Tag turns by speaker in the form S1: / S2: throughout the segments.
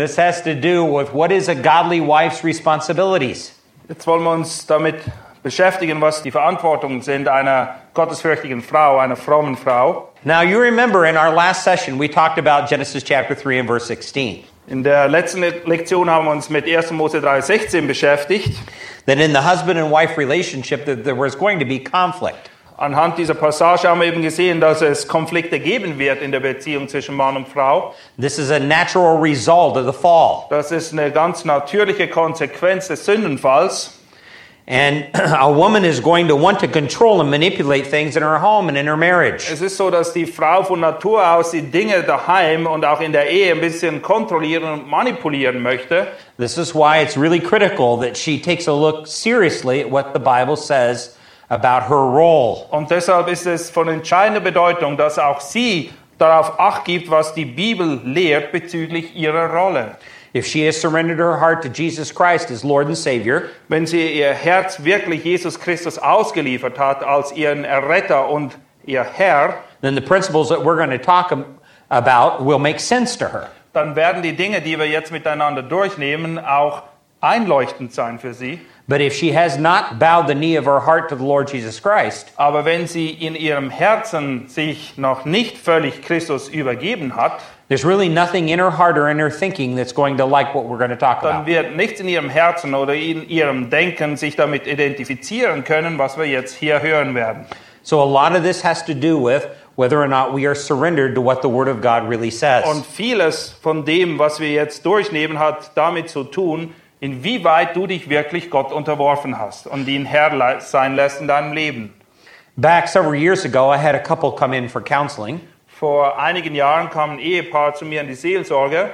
S1: This has to do with what is a godly wife's responsibilities.
S2: Jetzt wollen wir uns damit beschäftigen, was die Verantwortungen sind einer gottesfürchtigen Frau, einer frommen Frau.
S1: Now, you remember in our last session, we talked about Genesis chapter 3 and verse 16.
S2: In der letzten Lektion haben wir uns mit 1. Mose 3,16 beschäftigt.
S1: That in the husband and wife relationship, that there was going to be conflict.
S2: Anhand dieser Passage haben wir eben gesehen, dass es Konflikte geben wird in der Beziehung zwischen Mann und Frau.
S1: This is a natural result of the fall.
S2: Das ist eine ganz natürliche Konsequenz des Sündenfalls.
S1: And a woman is going to want to control and manipulate things in her home and in her marriage.
S2: Es ist so, dass die Frau von Natur aus die Dinge daheim und auch in der Ehe ein bisschen kontrollieren und manipulieren möchte.
S1: This is why it's really critical that she takes a look seriously at what the Bible says about her role.
S2: Und deshalb ist es von entscheidender Bedeutung, dass auch sie darauf acht gibt, was die Bibel lehrt bezüglich ihrer Rolle.
S1: If she has surrendered her heart to Jesus Christ as Lord and Savior,
S2: Wenn sie ihr Herz wirklich Jesus Christus ausgeliefert hat als ihren Erretter und ihr Herr,
S1: then the principles that we're going to talk about will make sense to her.
S2: dann werden die Dinge, die wir jetzt miteinander durchnehmen, auch einleuchtend sein für sie.
S1: But if she has not bowed the knee of her heart to the Lord Jesus Christ,
S2: Aber wenn sie in ihrem Herzen sich noch nicht völlig Christus übergeben hat,
S1: there's really nothing in her heart or in her thinking that's going to like what we're going to talk
S2: dann
S1: about.
S2: wird nichts in ihrem Herzen oder in ihrem Denken sich damit identifizieren können, was wir jetzt hier hören werden.
S1: So a lot of this has to do with whether or not we are surrendered to what the Word of God really says.
S2: Und vieles von dem, was wir jetzt durchnehmen, hat damit zu tun, inwieweit du dich wirklich Gott unterworfen hast und ihn Herr sein lässt in deinem Leben.
S1: Back several years ago, I had a couple come in for counseling.
S2: Vor einigen Jahren kam ein Ehepaar zu mir in die Seelsorge.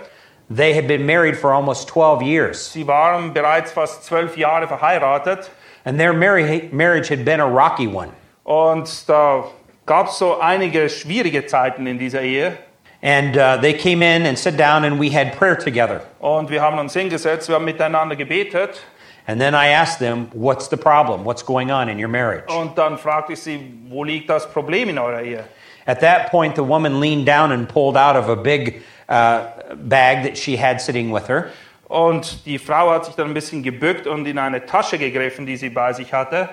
S1: They had been married for almost 12 years,
S2: Sie waren bereits fast zwölf Jahre verheiratet
S1: and their marri- marriage had been a rocky one.
S2: und da gab es so einige schwierige Zeiten in dieser Ehe.
S1: And uh, they came in and sat down, and we had prayer together.
S2: Und wir haben uns hingesetzt, wir haben miteinander gebetet
S1: And then I asked them, What's the problem? What's going on in your marriage?
S2: und dann fragte ich sie, wo liegt das Problem in eurer Ehe?
S1: At that point, the woman leaned down and pulled out of a big uh, bag that she had sitting with her.
S2: Und die Frau hat sich dann ein bisschen gebückt und in eine Tasche gegriffen, die sie bei sich hatte.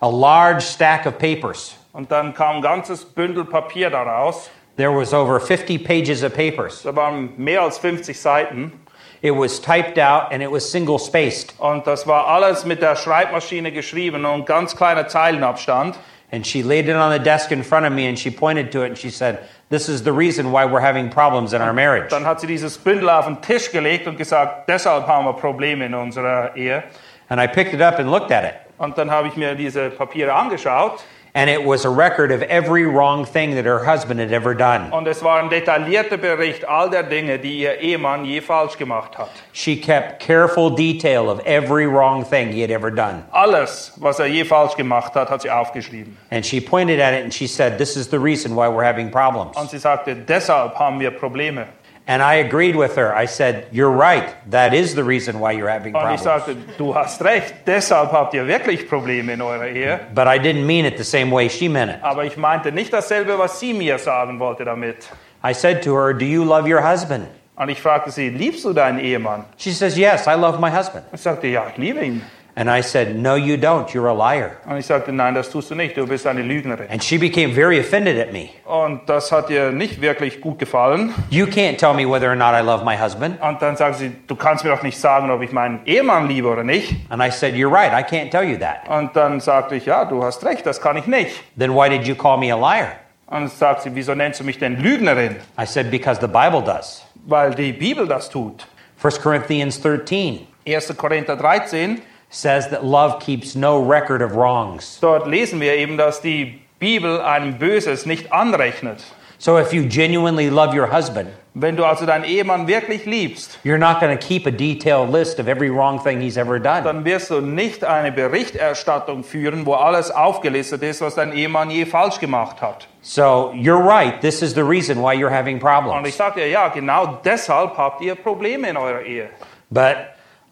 S1: A large stack of papers.
S2: Und dann kam ein ganzes Bündel Papier daraus.
S1: There was over 50 pages of papers.
S2: Da waren mehr als 50 Seiten.
S1: It was typed out and it was single spaced.
S2: Und das war alles mit der Schreibmaschine geschrieben und ganz kleiner Zeilenabstand.
S1: And she laid it on the desk in front of me and she pointed to it and she said, This is the reason why we're having problems in our marriage.
S2: Dann hat sie dieses Bündel auf den Tisch gelegt und gesagt, deshalb haben wir Probleme in unserer Ehe.
S1: And I picked it up and looked at it.
S2: Und dann habe ich mir diese Papiere angeschaut
S1: And it was a record of every wrong thing that her husband had ever done.
S2: und es war ein detaillierter Bericht all der Dinge, die ihr Ehemann je falsch gemacht hat.
S1: She kept careful detail of every wrong thing he had ever done.
S2: Alles, was er je falsch gemacht hat, hat sie aufgeschrieben.
S1: And she pointed at it and she said, This is the reason why we're having problems.
S2: Und sie sagte, deshalb haben wir Probleme.
S1: And I agreed with her. I said, You're right. That is the reason why you're having
S2: Und ich
S1: problems.
S2: sagte, du hast recht, deshalb habt ihr wirklich Probleme in eurer Ehe.
S1: But I didn't mean it the same way she meant it.
S2: Aber ich meinte nicht dasselbe, was sie mir sagen wollte damit.
S1: I said to her, Do you love your husband?
S2: Und ich fragte sie, liebst du deinen Ehemann?
S1: She says, Yes, I love my husband.
S2: Ich sagte, ja, ich liebe ihn.
S1: And I said, No, you don't. You're a liar.
S2: Und ich sagte, nein, das tust du nicht, du bist eine Lügnerin.
S1: And she became very offended at me.
S2: Und das hat ihr nicht wirklich gut gefallen.
S1: You can't tell me whether or not I love my husband.
S2: Und dann sagte sie, du kannst mir doch nicht sagen, ob ich meinen Ehemann liebe oder nicht.
S1: And I said, You're right. I can't tell you that.
S2: Und dann sagte ich, ja, du hast recht, das kann ich nicht.
S1: Then why did you call me a liar?
S2: Und sagt sie, wieso nennst du mich denn Lügnerin?
S1: I said, Because the Bible does.
S2: Weil die Bibel das tut.
S1: 1 Corinthians 13
S2: 1. Korinther 13,
S1: says that love keeps no record of wrongs.
S2: dort lesen wir eben, dass die Bibel einem Böses nicht anrechnet.
S1: So if you genuinely love your husband,
S2: Wenn du also deinen Ehemann wirklich liebst,
S1: you're not going to keep a detailed list of every wrong thing he's ever done.
S2: dann wirst du nicht eine Berichterstattung führen, wo alles aufgelistet ist, was dein Ehemann je falsch gemacht hat.
S1: So you're right. This is the reason why you're having
S2: Und ich
S1: problems.
S2: sage dir, ja, genau deshalb habt ihr Probleme in eurer Ehe.
S1: But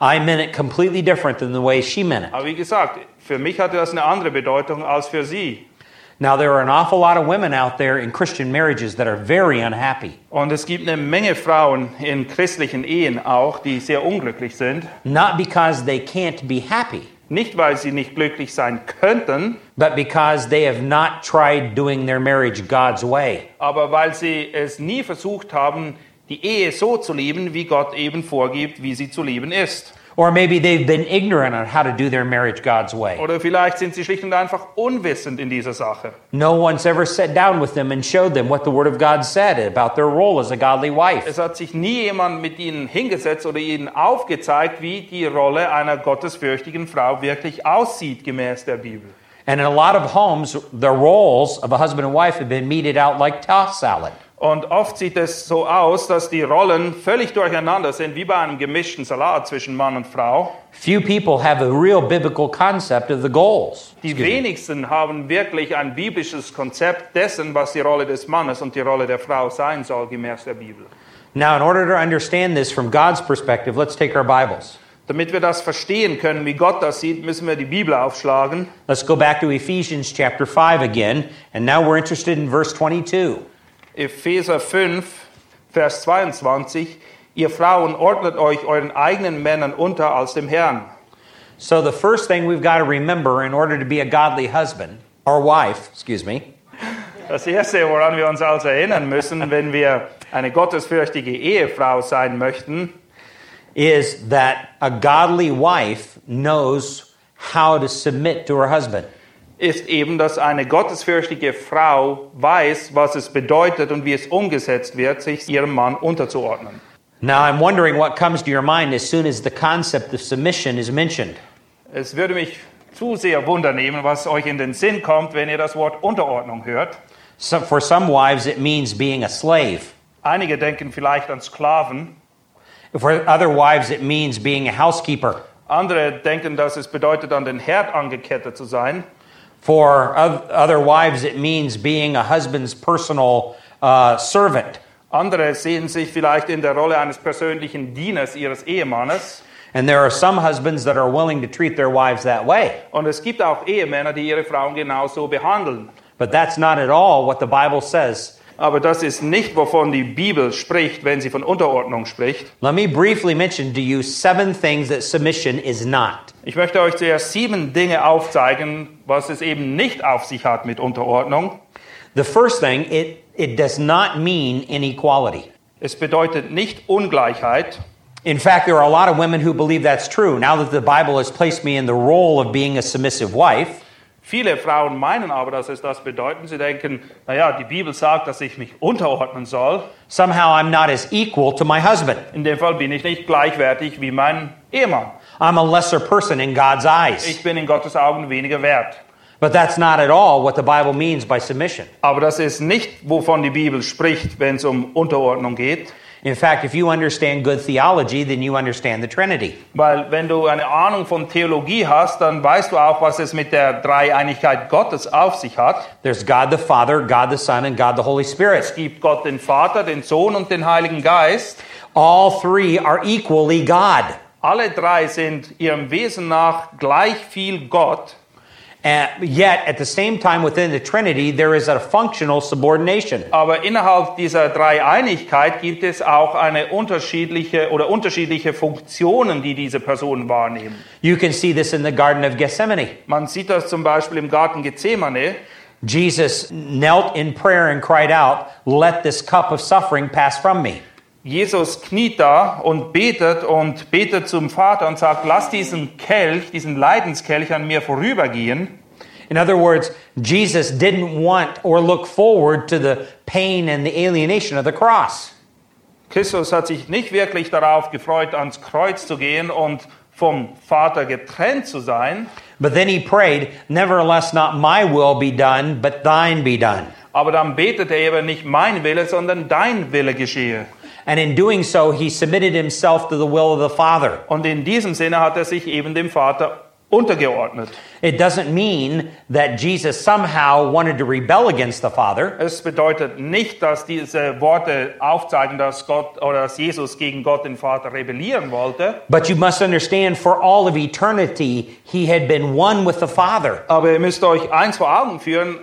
S1: I meant it completely different than the way she meant it.
S2: Aber wie gesagt, für mich hatte das eine andere Bedeutung als für sie.
S1: Now, there are an awful lot of women out there in Christian marriages that are very unhappy.
S2: Und es gibt eine Menge Frauen in christlichen Ehen auch, die sehr unglücklich sind.
S1: Not because they can't be happy,
S2: Nicht, weil sie nicht glücklich sein könnten,
S1: but because they have not tried doing their marriage God's way.
S2: aber weil sie es nie versucht haben, die Ehe so zu lieben, wie Gott eben vorgibt, wie sie zu lieben ist.
S1: Or maybe they've been ignorant on how to do their marriage God's way.
S2: Oder vielleicht sind sie schlicht und einfach unwissend in dieser Sache.
S1: No one's ever sat down with them and showed them what the Word of God said about their role as a godly wife.
S2: Es hat sich nie jemand mit ihnen hingesetzt oder ihnen aufgezeigt, wie die Rolle einer gottesfürchtigen Frau wirklich aussieht gemäß der Bibel.
S1: And in a lot of homes, the roles of a husband and wife have been meted out like toss salad.
S2: Und oft sieht es so aus, dass die Rollen völlig durcheinander sind, wie bei einem gemischten Salat zwischen Mann und Frau.
S1: Few people have a real biblical concept of the goals.
S2: Die wenigsten haben wirklich ein biblisches Konzept dessen, was die Rolle des Mannes und die Rolle der Frau sein soll, gemäß der Bibel.
S1: Now, in order to understand this from God's perspective, let's take our Bibles.
S2: Damit wir das verstehen können, wie Gott das sieht, müssen wir die Bibel aufschlagen.
S1: Let's go back to Ephesians chapter 5 again, and now we're interested in verse 22.
S2: Epheser 5, Vers 22. Ihr Frauen ordnet euch euren eigenen Männern unter als dem Herrn.
S1: So, the first thing we've got to remember in order to be a godly husband, or wife, excuse me,
S2: Das Erste, woran wir uns also erinnern müssen, wenn wir eine gottesfürchtige Ehefrau sein möchten,
S1: is that a godly wife knows how to submit to her husband.
S2: Ist eben, dass eine gottesfürchtige Frau weiß, was es bedeutet und wie es umgesetzt wird, sich ihrem Mann unterzuordnen.
S1: Now, I'm wondering what comes to your mind as soon as the concept of submission is mentioned.
S2: Es würde mich zu sehr wundernehmen, was euch in den Sinn kommt, wenn ihr das Wort Unterordnung hört.
S1: So, for some wives, it means being a slave.
S2: Einige denken vielleicht an Sklaven,
S1: For other wives, it means being a housekeeper.
S2: andere denken, dass es bedeutet, an den Herd angekettet zu sein.
S1: For other wives, it means being a husband's personal uh, servant.
S2: Andere sehen sich vielleicht in der Rolle eines persönlichen Dieners ihres Ehemannes.
S1: And there are some husbands that are willing to treat their wives that way.
S2: Und es gibt auch Ehemänner, die ihre Frauen genauso behandeln.
S1: But that's not at all what the Bible says.
S2: Aber das ist nicht, wovon die Bibel spricht, wenn sie von Unterordnung spricht.
S1: Let me briefly mention to you seven things that submission is not.
S2: Ich möchte euch zuerst sieben Dinge aufzeigen, was es eben nicht auf sich hat mit Unterordnung.
S1: The first thing, it, it does not mean inequality.
S2: Es bedeutet nicht Ungleichheit.
S1: In fact, there are a lot of women who believe that's true. Now that the Bible has placed me in the role of being a submissive wife,
S2: Viele Frauen meinen aber, dass es das bedeutet. Sie denken, naja, die Bibel sagt, dass ich mich unterordnen soll.
S1: somehow I'm not as equal to my husband.
S2: In dem Fall bin ich nicht gleichwertig wie mein Ehemann.
S1: I'm a lesser person in God's eyes.
S2: Ich bin in Gottes Augen weniger wert.
S1: But that's not at all what the Bible means by submission.
S2: Aber das ist nicht, wovon die Bibel spricht, wenn es um Unterordnung geht.
S1: In fact, if you understand good theology, then you understand the Trinity.
S2: Weil wenn du eine Ahnung von Theologie hast, dann weißt du auch, was es mit der Dreieinigkeit Gottes auf sich hat.
S1: There's God the Father, God the Son, and God the Holy
S2: Es
S1: Spirit.
S2: gibt Gott den Vater, den Sohn und den Heiligen Geist.
S1: All three are equally God.
S2: Alle drei sind ihrem Wesen nach gleich viel Gott.
S1: And yet, at the same time, within the Trinity, there is a functional subordination.
S2: Aber innerhalb dieser Dreieinigkeit gibt es auch eine unterschiedliche oder unterschiedliche Funktionen, die diese Personen wahrnehmen.
S1: You can see this in the Garden of Gethsemane.
S2: Man sieht das zum Beispiel im Garten Gethsemane.
S1: Jesus knelt in prayer and cried out, Let this cup of suffering pass from me.
S2: Jesus kniet da und betet und betet zum Vater und sagt, lass diesen Kelch, diesen Leidenskelch an mir vorübergehen.
S1: In other words, Jesus didn't want or look forward to the pain and the alienation of the cross.
S2: Christus hat sich nicht wirklich darauf gefreut, ans Kreuz zu gehen und vom Vater getrennt zu sein.
S1: But then he prayed, Nevertheless, not my will be done, but thine be done.
S2: Aber dann betet er eben nicht mein Wille, sondern dein Wille geschehe.
S1: And in doing so, he submitted himself to the will of the Father.
S2: Und in diesem Sinne hat er sich eben dem Vater untergeordnet.
S1: It doesn't mean that Jesus somehow wanted to rebel against the Father.
S2: Es bedeutet nicht, dass diese Worte aufzeigen, dass Gott oder dass Jesus gegen Gott den Vater rebellieren wollte.
S1: But you must understand, for all of eternity, he had been one with the Father.
S2: Aber ihr müsst euch eins vor Augen führen.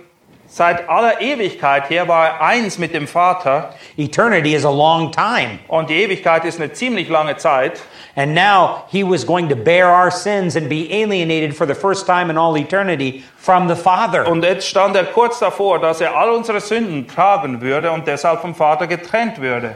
S2: Seit aller Ewigkeit her war er eins mit dem Vater.
S1: Eternity is a long time.
S2: Und die Ewigkeit ist eine ziemlich lange Zeit.
S1: And now he was going to bear our sins and be alienated for the first time in all eternity from the Father.
S2: Und jetzt stand er kurz davor, dass er all unsere Sünden tragen würde und deshalb vom Vater getrennt würde.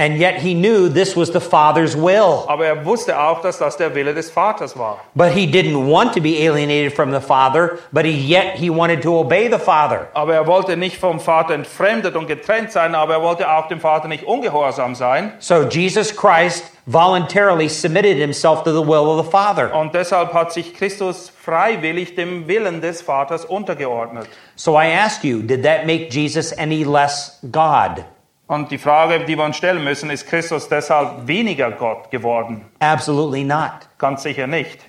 S1: And yet he knew this was the Father's will.
S2: Aber er wusste auch, dass das der Wille des Vaters war.
S1: But he didn't want to be alienated from the Father, but he, yet he wanted to obey the Father.
S2: Aber er wollte nicht vom Vater entfremdet und getrennt sein, aber er wollte auch dem Vater nicht ungehorsam sein.
S1: So Jesus Christ voluntarily submitted himself to the will of the Father.
S2: Und deshalb hat sich Christus freiwillig dem Willen des Vaters untergeordnet.
S1: So I ask you, did that make Jesus any less God?
S2: Und die Frage, die wir uns stellen müssen, ist Christus deshalb weniger Gott geworden?
S1: Absolutely not.
S2: Ganz sicher nicht.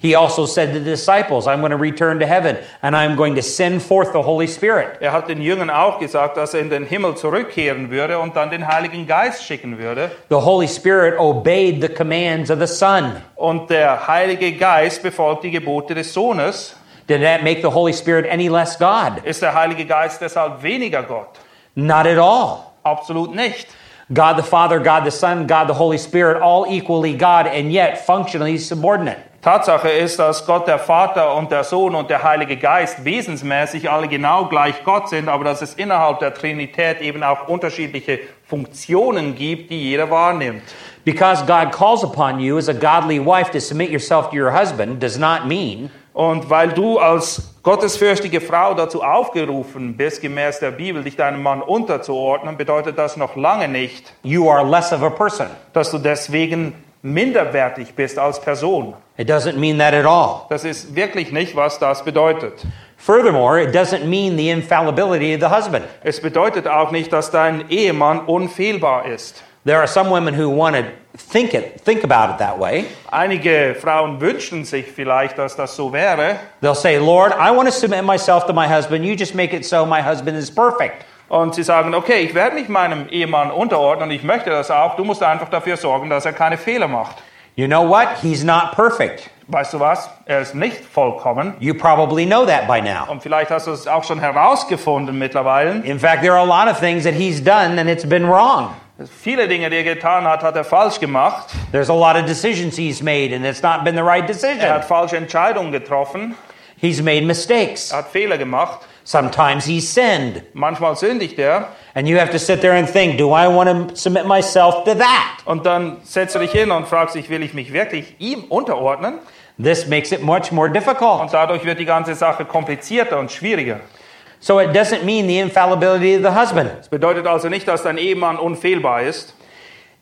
S1: He also said to the disciples, I'm going to return to heaven and I'm going to send forth the Holy Spirit.
S2: Er hat den Jüngern auch gesagt, dass er in den Himmel zurückkehren würde und dann den Heiligen Geist schicken würde.
S1: The Holy Spirit obeyed the commands of the Son.
S2: Und der Heilige Geist befolgt die Gebote des Sohnes.
S1: Did that make the Holy Spirit any less God?
S2: Ist der Heilige Geist deshalb weniger Gott?
S1: Not at all.
S2: Absolut nicht.
S1: God the Father, God the Son, God the Holy Spirit, all equally God and yet functionally subordinate.
S2: Tatsache ist, dass Gott der Vater und der Sohn und der Heilige Geist wesensmäßig alle genau gleich Gott sind, aber dass es innerhalb der Trinität eben auch unterschiedliche Funktionen gibt, die jeder wahrnimmt.
S1: Because God calls upon you as a godly wife to submit yourself to your husband does not mean
S2: Und weil du als gottesfürchtige Frau dazu aufgerufen bist, gemäß der Bibel, dich deinem Mann unterzuordnen, bedeutet das noch lange nicht,
S1: you are less of a person.
S2: dass du deswegen minderwertig bist als Person.
S1: It doesn't mean that at all.
S2: Das ist wirklich nicht, was das bedeutet.
S1: Furthermore, it doesn't mean the infallibility of the husband.
S2: Es bedeutet auch nicht, dass dein Ehemann unfehlbar ist.
S1: There are some women who want to think it, think about it that way.
S2: Einige Frauen wünschen sich vielleicht, dass das so wäre.
S1: They'll say, "Lord, I want to submit myself to my husband. You just make it so my husband is perfect."
S2: Und sie sagen, okay, ich werde mich meinem Ehemann unterordnen und ich möchte das auch. Du musst einfach dafür sorgen, dass er keine Fehler macht.
S1: You know what? He's not perfect.
S2: Weißt du was? Er ist nicht vollkommen.
S1: You probably know that by now.
S2: Und vielleicht hast du es auch schon herausgefunden mittlerweile.
S1: In fact, there are a lot of things that he's done and it's been wrong.
S2: Viele Dinge, die er getan hat, hat er falsch gemacht.
S1: There's a lot of decisions he's made and it's not been the right
S2: Er
S1: decision.
S2: hat falsche Entscheidungen getroffen.
S1: He's made mistakes.
S2: Er hat Fehler gemacht.
S1: Sometimes he's sinned.
S2: Manchmal sündigt er.
S1: And you have to sit there and think, do I want to submit myself to that?
S2: Und dann setzt du dich hin und fragst dich, will ich mich wirklich ihm unterordnen?
S1: This makes it much more difficult.
S2: Und dadurch wird die ganze Sache komplizierter und schwieriger.
S1: So it doesn't mean the infallibility of the husband.
S2: Das bedeutet also nicht, dass dein Ehemann unfehlbar ist.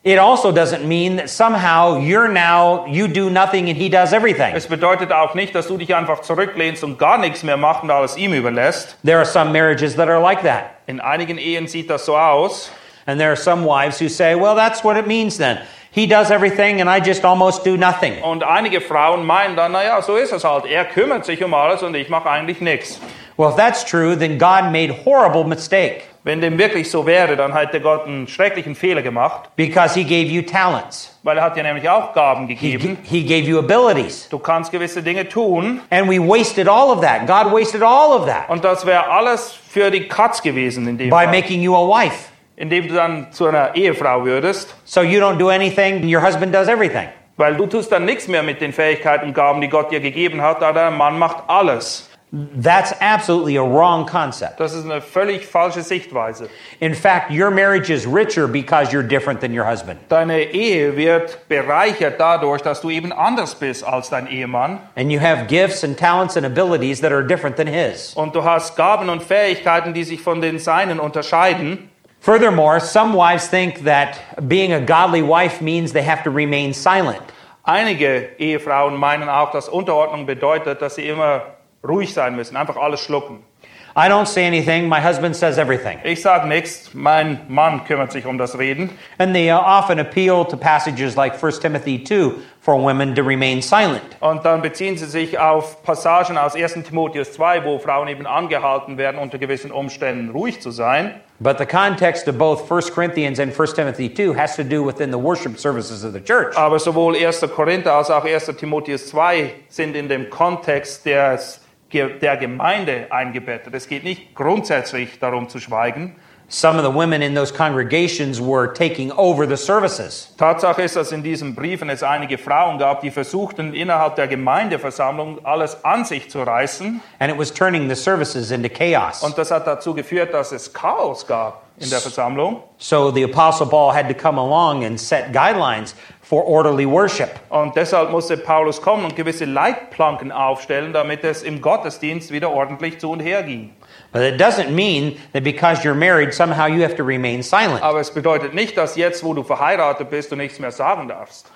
S1: It also doesn't mean that somehow you're now, you do nothing and he does everything.
S2: Es bedeutet auch nicht, dass du dich einfach zurücklehnst und gar nichts mehr machst und alles ihm überlässt.
S1: There are some marriages that are like that.
S2: In einigen Ehen sieht das so aus.
S1: And there are some wives who say, well, that's what it means then. He does everything and I just almost do nothing.
S2: Und einige Frauen meinen dann, naja, so ist es halt. Er kümmert sich um alles und ich mache eigentlich nichts.
S1: Well, if that's true, then God made horrible mistake
S2: Wenn dem wirklich so wäre, dann hätte Gott einen schrecklichen Fehler gemacht,
S1: because he gave you talents.
S2: weil er hat dir nämlich auch Gaben
S1: He,
S2: gegeben.
S1: he gave you abilities.
S2: Du kannst gewisse Dinge tun
S1: And we wasted all of that. God wasted all of that
S2: und das wäre alles für die Katz gewesen in dem
S1: by
S2: Fall.
S1: making you a wife.
S2: Indem du dann zu einer Ehefrau würdest,
S1: So you don't do anything, your husband does everything.
S2: weil du tust dann nichts mehr mit den Fähigkeiten und Gaben, die Gott dir gegeben hat, da dein Mann macht alles.
S1: That's absolutely a wrong concept.
S2: Das ist eine völlig falsche Sichtweise.
S1: In fact, your marriage is richer because you're different than your husband.
S2: Deine Ehe wird bereichert dadurch, dass du eben anders bist als dein Ehemann
S1: And you have gifts and talents and abilities that are different than his.
S2: und du hast Gaben und Fähigkeiten, die sich von den seinen unterscheiden.
S1: Furthermore, some wives think that being a godly wife means they have to remain silent.
S2: Einige Ehefrauen meinen auch, dass Unterordnung bedeutet, dass sie immer ruhig sein müssen, einfach alles schlucken.
S1: I don't say anything, my husband says everything.
S2: Ich sage nichts, mein Mann kümmert sich um das Reden.
S1: And they uh, often appeal to passages like 1 Timothy 2 for women to remain silent.
S2: Und dann beziehen sie sich auf Passagen aus 1. Timotheus 2, wo Frauen eben angehalten werden, unter gewissen Umständen ruhig zu sein.
S1: But the context of both 1 Corinthians and 1 Timothy 2 has to do within the worship services of the church.
S2: Aber sowohl 1. Korinther als auch 1. Timotheus 2 sind in dem Kontext des, der Gemeinde eingebettet. Es geht nicht grundsätzlich darum zu schweigen.
S1: Some of the women in those congregations were taking over the services.
S2: Tatsache ist, dass in diesen Briefen es einige Frauen gab, die versuchten, innerhalb der Gemeindeversammlung alles an sich zu reißen.
S1: And it was turning the services into chaos.
S2: Und das hat dazu geführt, dass es Chaos gab in der Versammlung.
S1: So the Apostle Paul had to come along and set guidelines for orderly worship.
S2: Und deshalb musste Paulus kommen und gewisse Leitplanken aufstellen, damit es im Gottesdienst wieder ordentlich zu und her ging.
S1: But it doesn't mean that because you're married, somehow you have to remain silent.
S2: Aber es bedeutet nicht, dass jetzt, wo du verheiratet bist, du nichts mehr sagen darfst.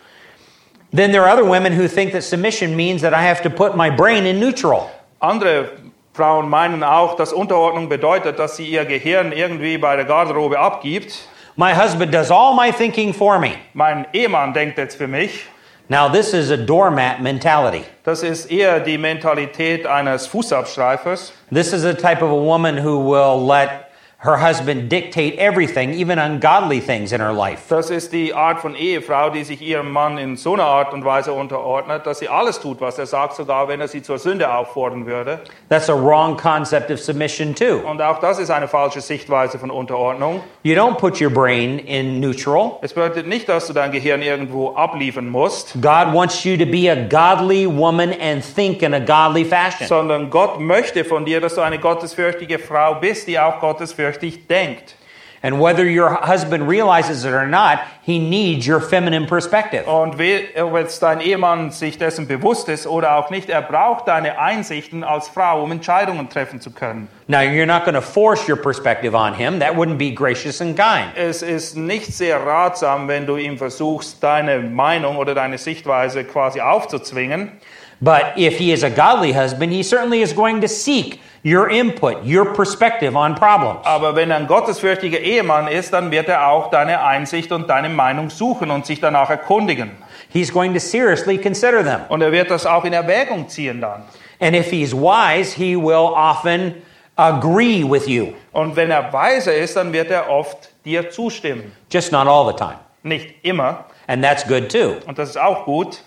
S1: Then there are other women who think that submission means that I have to put my brain in neutral.
S2: Andere Frauen meinen auch, dass Unterordnung bedeutet, dass sie ihr Gehirn irgendwie bei der Garderobe abgibt.
S1: My husband does all my thinking for me.
S2: Mein Ehemann denkt jetzt für mich.
S1: Now, this is a doormat mentality.
S2: Das ist eher die Mentalität eines Fußabstreifers.
S1: This is a type of a woman who will let her husband dictate everything, even ungodly things in her life.
S2: Das ist die Art von Ehefrau, die sich ihrem Mann in so einer Art und Weise unterordnet, dass sie alles tut, was er sagt, sogar wenn er sie zur Sünde auffordern würde.
S1: That's a wrong concept of submission, too.
S2: Und auch das ist eine falsche Sichtweise von Unterordnung.
S1: You don't put your brain in neutral.
S2: Es bedeutet nicht, dass du dein Gehirn irgendwo abliefern musst,
S1: God wants you to be a godly woman and think in a godly fashion.
S2: sondern Gott möchte von dir, dass du eine gottesfürchtige Frau bist, die auch gottesfürchtig denkt.
S1: And whether your husband realizes it or not, he needs your feminine perspective.
S2: Und ob jetzt dein Ehemann sich dessen bewusst ist oder auch nicht, er braucht deine Einsichten als Frau, um Entscheidungen treffen zu können.
S1: Now, you're not going to force your perspective on him. That wouldn't be gracious and kind.
S2: Es ist nicht sehr ratsam, wenn du ihm versuchst, deine Meinung oder deine Sichtweise quasi aufzuzwingen.
S1: But if he is a godly husband, he certainly is going to seek your input, your perspective on problems.
S2: Aber wenn ein gottesfürchtiger Ehemann ist, dann wird er auch deine Einsicht und deine Meinung suchen und sich danach erkundigen.
S1: He's going to seriously consider them.
S2: Und er wird das auch in Erwägung ziehen dann.
S1: And if he's wise, he will often agree with you,
S2: Und wenn er weise ist, dann wird er oft dir zustimmen.
S1: just not all the time.
S2: Nicht immer.
S1: And that's good too.
S2: Und das ist auch gut.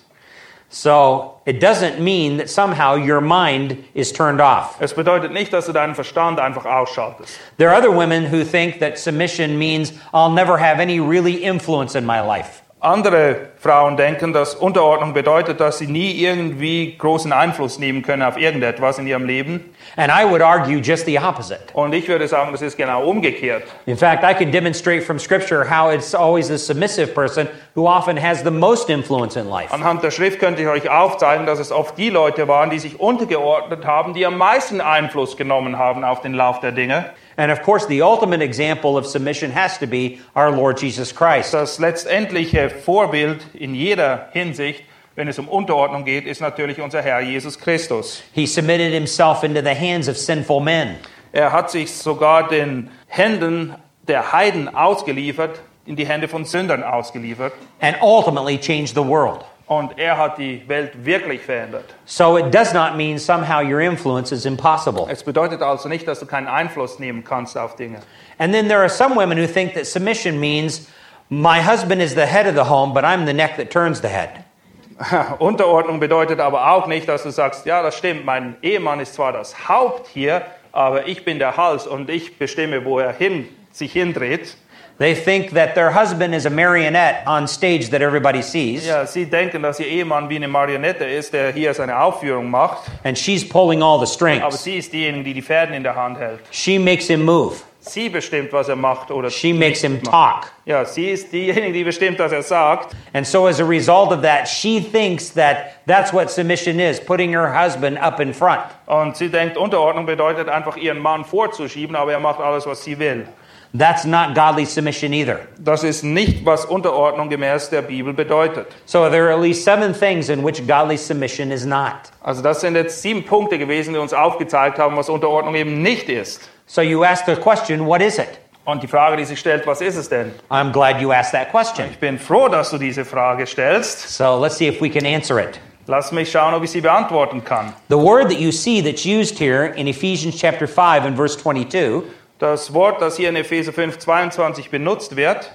S1: So it doesn't mean that somehow your mind is turned off.
S2: Es bedeutet nicht, dass du deinen Verstand einfach ausschaltest.
S1: There are other women who think that submission means I'll never have any really influence in my life.
S2: Andere Frauen denken, dass Unterordnung bedeutet, dass sie nie irgendwie großen Einfluss nehmen können auf irgendetwas in ihrem Leben.
S1: And I would argue just the opposite.
S2: Und ich würde sagen, das ist genau umgekehrt.
S1: In fact, I can demonstrate from Scripture how it's always the submissive person who often has the most influence in life.
S2: Anhand der Schrift könnte ich euch aufzeigen, dass es oft die Leute waren, die sich untergeordnet haben, die am meisten Einfluss genommen haben auf den Lauf der Dinge.
S1: And of course, the ultimate example of submission has to be our Lord Jesus Christ.
S2: Das letztendliche Vorbild in jeder Hinsicht, wenn es um Unterordnung geht, ist natürlich unser Herr Jesus Christus.
S1: He submitted himself into the hands of sinful men.
S2: Er hat sich sogar den Händen der Heiden ausgeliefert, in die Hände von Sündern ausgeliefert.
S1: and ultimately changed the world.
S2: Und er hat die Welt wirklich verändert.
S1: So it does not mean somehow your influence is impossible.
S2: Es bedeutet also nicht, dass du keinen Einfluss nehmen kannst auf Dinge.
S1: And then there are some women who think that submission means my husband is the head of the home, but I'm the neck that turns the head.
S2: Unterordnung bedeutet aber auch nicht, dass du sagst, ja, das stimmt, mein Ehemann ist zwar das Haupt hier, aber ich bin der Hals und ich bestimme, wo er hin, sich hindreht.
S1: They think that their husband is a marionette on stage that everybody sees,
S2: Ja, sie denken, dass ihr Ehemann wie eine Marionette ist, der hier seine Aufführung macht,
S1: and she's pulling all the strings.
S2: aber sie ist diejenige, die die Fäden in der Hand hält.
S1: She makes him move.
S2: Sie bestimmt, was er macht oder
S1: She makes him
S2: macht.
S1: talk.
S2: Ja, sie ist diejenige, die bestimmt, was er sagt.
S1: And so, as a result of that, she thinks that that's what submission is putting her husband up in front.
S2: Und sie denkt, Unterordnung bedeutet einfach, ihren Mann vorzuschieben, aber er macht alles, was sie will.
S1: That's not godly submission either.
S2: Das ist nicht, was Unterordnung gemäß der Bibel bedeutet.
S1: So there are at least seven things in which godly submission is not.
S2: Also das sind jetzt sieben Punkte gewesen, die uns aufgezeigt haben, was Unterordnung eben nicht ist.
S1: So you ask the question, what is it?
S2: Und die Frage, die sich stellt, was ist es denn?
S1: I'm glad you asked that question.
S2: Ich bin froh, dass du diese Frage stellst.
S1: So let's see if we can answer it.
S2: Lass mich schauen, ob ich sie beantworten kann.
S1: The word that you see that's used here in Ephesians chapter 5 and verse 22
S2: Das Wort, das hier in Epheser 5, 22 benutzt wird,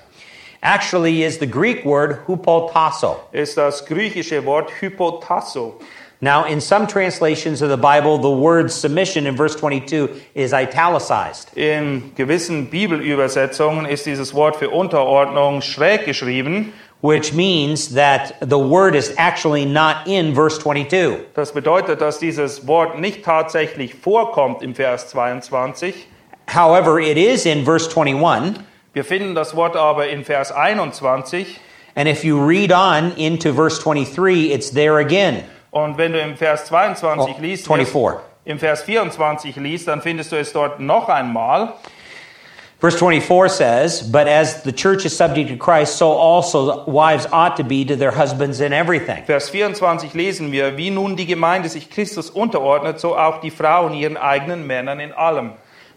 S1: actually is the Greek word hupotasso.
S2: ist das griechische Wort hypotasso.
S1: Now, in some translations of the Bible, the word submission in verse 22 is italicized.
S2: In gewissen Bibelübersetzungen ist dieses Wort für Unterordnung schräg geschrieben.
S1: which means that the word is actually not in verse 22.
S2: Das bedeutet, dass dieses Wort nicht tatsächlich vorkommt im Vers 22.
S1: However, it is in verse 21.
S2: Wir finden das Wort aber in Vers 21.
S1: And if you read on into verse 23, it's there again.
S2: Und wenn du im Vers 22
S1: Oh,
S2: liest,
S1: 24.
S2: im Vers 24 liest, dann findest du es dort noch einmal.
S1: Verse 24 says, But as the church is subject to Christ, so also wives ought to be to their husbands in everything.
S2: Vers 24 lesen wir, wie nun die Gemeinde sich Christus unterordnet, so auch die Frauen ihren eigenen Männern in allem.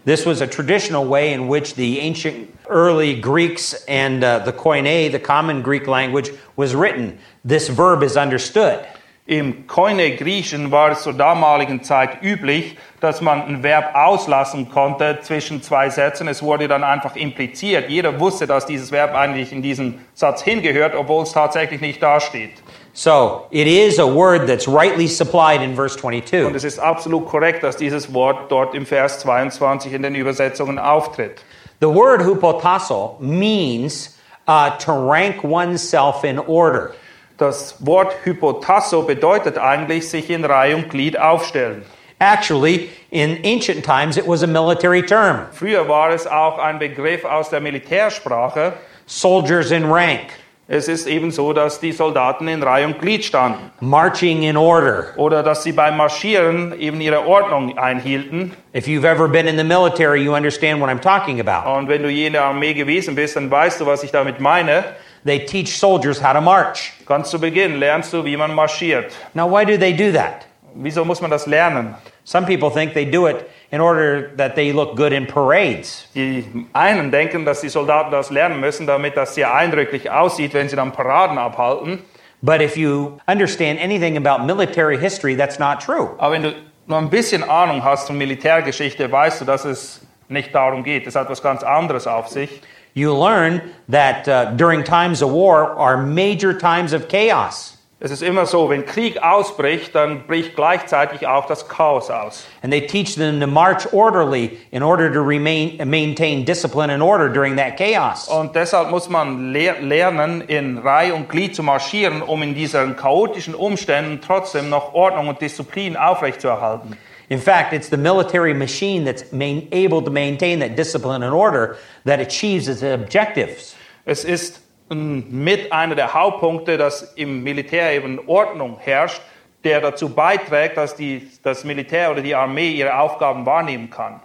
S1: This was a traditional way in which the ancient early Greeks and uh, the Koine, the common Greek language, was written. This verb is understood.
S2: Im Koine Griechen war es zur damaligen Zeit üblich, dass man ein Verb auslassen konnte zwischen zwei Sätzen. Es wurde dann einfach impliziert. Jeder wusste, dass dieses Verb eigentlich in diesen Satz hingehört, obwohl es tatsächlich nicht dasteht.
S1: So it is a word that's rightly supplied in verse
S2: Und
S1: 22.
S2: es ist absolut korrekt, dass dieses Wort dort im Vers 22 in den Übersetzungen auftritt.
S1: The word hupotasso means uh, to rank oneself in order.
S2: Das Wort Hypotasso bedeutet eigentlich sich in Reihe und Glied aufstellen.
S1: Actually, in ancient times, it was a military term.
S2: Früher war es auch ein Begriff aus der Militärsprache.
S1: Soldiers in rank,
S2: Es ist eben so, dass die Soldaten in Reihe und Glied standen.
S1: marching in order.
S2: Oder dass sie beim Marschieren eben ihre Ordnung einhielten.
S1: If you've ever been in the military, you understand what I'm talking about.
S2: Und wenn du je in der Armee gewesen bist, dann weißt du, was ich damit meine.
S1: They teach soldiers how to march.
S2: Ganz zu Beginn lernst du, wie man marschiert.
S1: Now, why do they do that?
S2: Wieso muss man das lernen?
S1: Some people think they do it in order that they look good in parades.
S2: Die einen denken, dass die Soldaten das lernen müssen, damit das sehr eindrücklich aussieht, wenn sie dann Paraden abhalten.
S1: But if you understand anything about military history, that's not true.
S2: Aber wenn du nur ein bisschen Ahnung hast von Militärgeschichte, weißt du, dass es nicht darum geht. Es hat was ganz anderes auf sich.
S1: You learn that uh, during times of war are major times of chaos.
S2: Es ist immer so, wenn Krieg ausbricht, dann bricht gleichzeitig auch das Chaos aus.
S1: And they teach them to march orderly in order to remain, maintain discipline and order during that chaos.
S2: Und deshalb muss man le lernen, in Reihe und Glied zu marschieren, um in diesen chaotischen Umständen trotzdem noch Ordnung und Disziplin aufrechtzuerhalten.
S1: In fact, it's the military machine that's able to maintain that discipline and order that achieves its objectives.
S2: Es ist mit einer der Hauptpunkte, dass im Militär eben Ordnung herrscht, der dazu beiträgt, dass die, das Militär oder die Armee ihre Aufgaben wahrnehmen kann.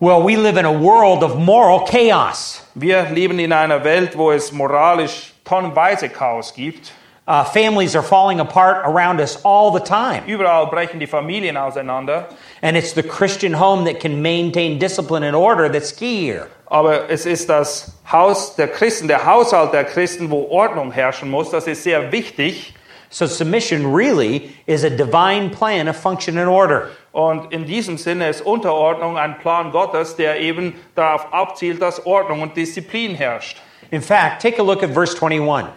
S1: Well, we live in a world of moral chaos.
S2: Wir leben in einer Welt, wo es moralisch tonnenweise Chaos gibt.
S1: Uh, families are falling apart around us all the time.
S2: Überall brechen die Familien auseinander.
S1: And it's the Christian home that can maintain discipline and order that's key here.
S2: Aber es ist das Haus der Christen, der Haushalt der Christen, wo Ordnung herrschen muss. Das ist sehr wichtig.
S1: So, submission really is a divine plan of function and order.
S2: Und in diesem Sinne ist Unterordnung ein Plan Gottes, der eben darauf abzielt, dass Ordnung und Disziplin herrscht.
S1: In fact, take a look at verse 21.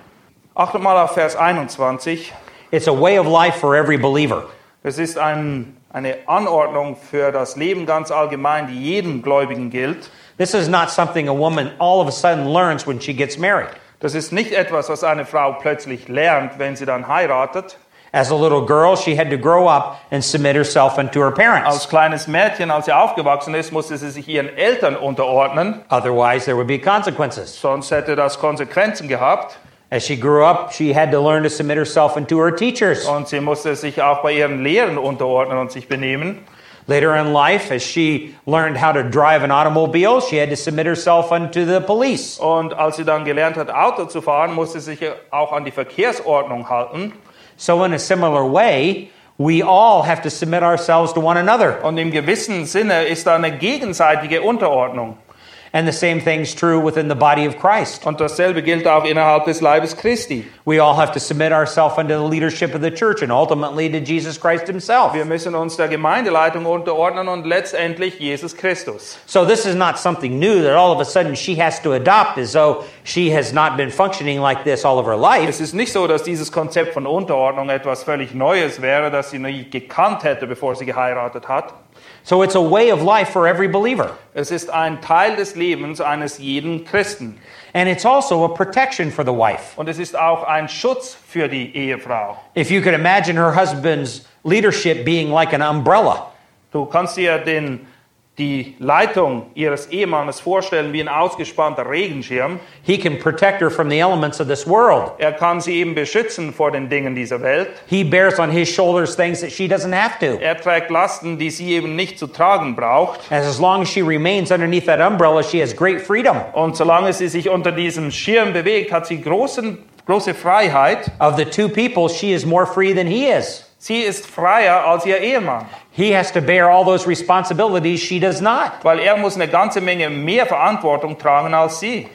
S2: Achtet mal auf Vers 21.
S1: It's a way of life for every believer.
S2: Das ist ein, eine Anordnung für das Leben ganz allgemein, die jedem Gläubigen gilt.
S1: This is not something a woman all of a sudden learns when she gets married.
S2: Das ist nicht etwas, was eine Frau plötzlich lernt, wenn sie dann heiratet.
S1: As a little girl, she had to grow up and submit herself unto her parents.
S2: Als kleines Mädchen, als sie aufgewachsen ist, musste sie sich ihren Eltern unterordnen,
S1: Otherwise, there would be consequences.
S2: sonst hätte das Konsequenzen gehabt.
S1: As she grew up, she had to learn to submit herself unto her teachers.
S2: Und sie musste sich auch bei ihren Lehrern unterordnen und sich benehmen.
S1: Later in life, as she learned how to drive an automobile, she had to submit herself unto the police.
S2: Und als sie dann gelernt hat, Auto zu fahren, musste sie sich auch an die Verkehrsordnung halten.
S1: So, in a similar way, we all have to submit ourselves to one another.
S2: Und im gewissen Sinne ist da eine gegenseitige Unterordnung.
S1: And the same thing's true within the body of Christ.
S2: Und dasselbe gilt auch innerhalb des Leibes Christi.
S1: We all have to submit ourselves unto the leadership of the church and ultimately to Jesus Christ himself.
S2: Wir müssen uns der Gemeindeleitung unterordnen und letztendlich Jesus Christus.
S1: So this is not something new that all of a sudden she has to adopt as though she has not been functioning like this all of her life.
S2: Es ist nicht so, dass dieses Konzept von Unterordnung etwas völlig Neues wäre, das sie nie gekannt hätte, bevor sie geheiratet hat.
S1: So it's a way of life for every believer.
S2: Es ist ein Teil des Lebens eines jeden Christen.
S1: And it's also a protection for the wife.
S2: Und es ist auch ein Schutz für die Ehefrau.
S1: If you could imagine her husband's leadership being like an umbrella,
S2: Du kannst dir den, die Leitung ihres Ehemannes vorstellen wie ein ausgespannter Regenschirm.
S1: he can protect her from the elements of this world.
S2: Er kann sie eben beschützen vor den Dingen dieser Welt.
S1: He bears on his shoulders things that she doesn't have to.
S2: Er trägt Lasten, die sie eben nicht zu tragen braucht.
S1: As, long as she remains underneath that umbrella, she has great freedom.
S2: Und solange sie sich unter diesem Schirm bewegt, hat sie großen, große Freiheit.
S1: Of the two people, she is more free than he is.
S2: Sie ist freier als ihr Ehemann,
S1: He has to bear all those responsibilities she does not.
S2: weil er muss eine ganze Menge mehr Verantwortung tragen als sie.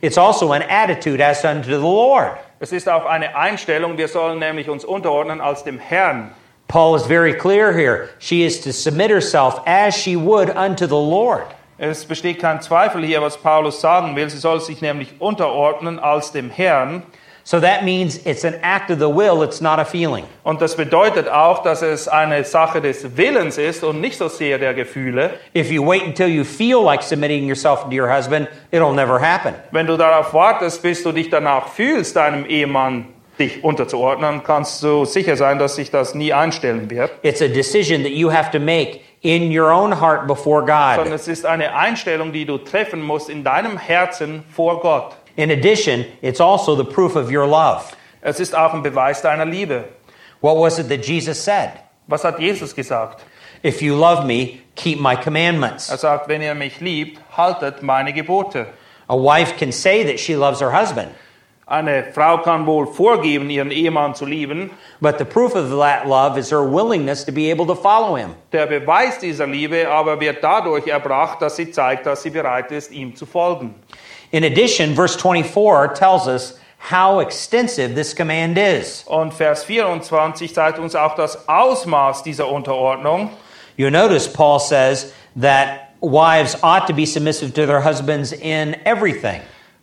S1: It's also an attitude as unto the Lord.
S2: Es ist auch eine Einstellung, wir sollen nämlich uns unterordnen als dem Herrn.
S1: Paul is very clear here. She is to submit herself as she would unto the Lord.
S2: Es besteht kein Zweifel hier, was Paulus sagen will. Sie soll sich nämlich unterordnen als dem Herrn.
S1: So that means it's an act of the will, it's not a feeling.
S2: Und das bedeutet auch, dass es eine Sache des Willens ist und nicht so sehr der Gefühle.
S1: If you wait until you feel like submitting yourself to your husband, it'll never happen.
S2: Wenn du darauf wartest, bis du dich danach fühlst, deinem Ehemann dich unterzuordnen, kannst du sicher sein, dass sich das nie einstellen wird.
S1: It's a decision that you have to make in your own heart before
S2: Sondern
S1: God.
S2: es ist eine Einstellung, die du treffen musst in deinem Herzen vor Gott.
S1: In addition, it's also the proof of your love.
S2: Es ist auch ein Beweis deiner Liebe.
S1: What was it that Jesus said?
S2: Was hat Jesus gesagt?
S1: If you love me, keep my commandments.
S2: Er sagt, wenn ihr mich liebt, haltet meine Gebote.
S1: A wife can say that she loves her husband,
S2: Eine Frau kann wohl vorgeben, ihren Ehemann zu lieben.
S1: but the proof of that love is her willingness to be able to follow him.
S2: Der Beweis dieser Liebe aber wird dadurch erbracht, dass sie zeigt, dass sie bereit ist, ihm zu folgen.
S1: In addition, verse 24 tells us how extensive this command is.
S2: Und Vers 24 zeigt uns auch das Ausmaß dieser Unterordnung.
S1: You notice Paul says that wives ought to be submissive to their husbands in everything.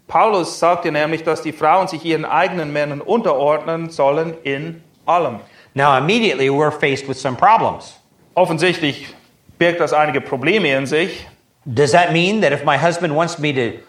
S2: Paulus sagte nämlich, dass die Frauen sich ihren eigenen Männern unterordnen sollen in allem.
S1: Now, immediately we're faced with some problems.
S2: Offensichtlich birgt das einige Probleme in sich.
S1: Does that mean that if my husband wants me to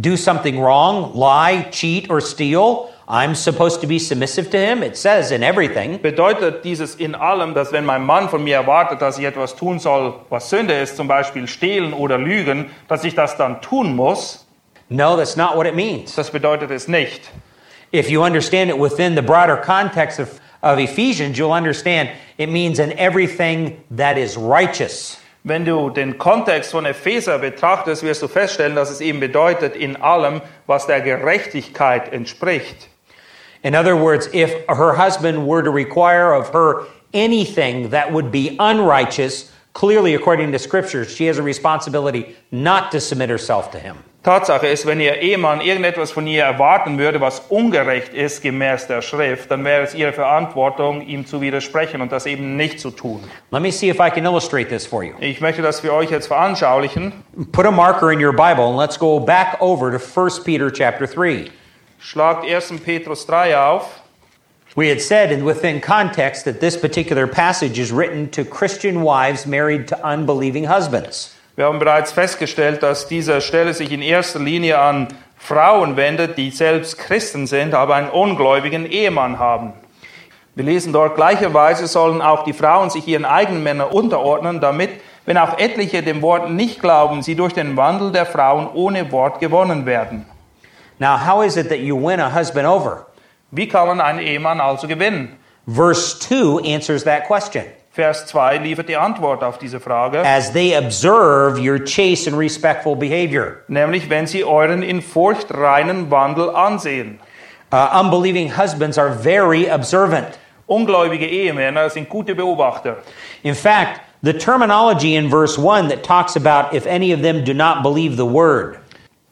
S1: do something wrong, lie, cheat, or steal, I'm supposed to be submissive to him? It says in everything.
S2: Bedeutet dieses in allem, dass wenn mein Mann von mir erwartet, dass ich etwas tun soll, was Sünde ist, zum Beispiel stehlen oder lügen, dass ich das dann tun muss?
S1: No, that's not what it means.
S2: Das bedeutet es nicht.
S1: If you understand it within the broader context of, of Ephesians, you'll understand it means in everything that is righteous.
S2: Wenn du den Kontext von Epheser betrachtest, wirst du feststellen, dass es eben bedeutet in allem, was der Gerechtigkeit entspricht.
S1: In other words, if her husband were to require of her anything that would be unrighteous, clearly according to Scripture, she has a responsibility not to submit herself to him.
S2: Tatsache ist, wenn ihr Ehemann irgendetwas von ihr erwarten würde, was ungerecht ist gemäß der Schrift, dann wäre es ihre Verantwortung, ihm zu widersprechen und das eben nicht zu tun.
S1: Let me see if I can illustrate this for you.
S2: Ich möchte das für euch jetzt veranschaulichen.
S1: Put a marker in your Bible and let's go back over to 1 Peter chapter 3.
S2: Schlagt 1. Petrus 3 auf.
S1: We had said in within context that this particular passage is written to Christian wives married to unbelieving husbands.
S2: Wir haben bereits festgestellt, dass diese Stelle sich in erster Linie an Frauen wendet, die selbst Christen sind, aber einen ungläubigen Ehemann haben. Wir lesen dort, gleicherweise sollen auch die Frauen sich ihren eigenen Männern unterordnen, damit, wenn auch etliche dem Wort nicht glauben, sie durch den Wandel der Frauen ohne Wort gewonnen werden.
S1: Now, how is it that you win a husband over?
S2: Wie kann man einen Ehemann also gewinnen?
S1: Verse 2 answers that question.
S2: Vers 2 liefert die Antwort auf diese Frage,
S1: as they observe your chaste and respectful behavior.
S2: nämlich wenn sie euren in Furcht reinen Wandel ansehen.
S1: Uh, unbelieving husbands are very observant.
S2: Ungläubige Ehemänner sind gute Beobachter.
S1: In fact, the terminology in verse 1 that talks about if any of them do not believe the word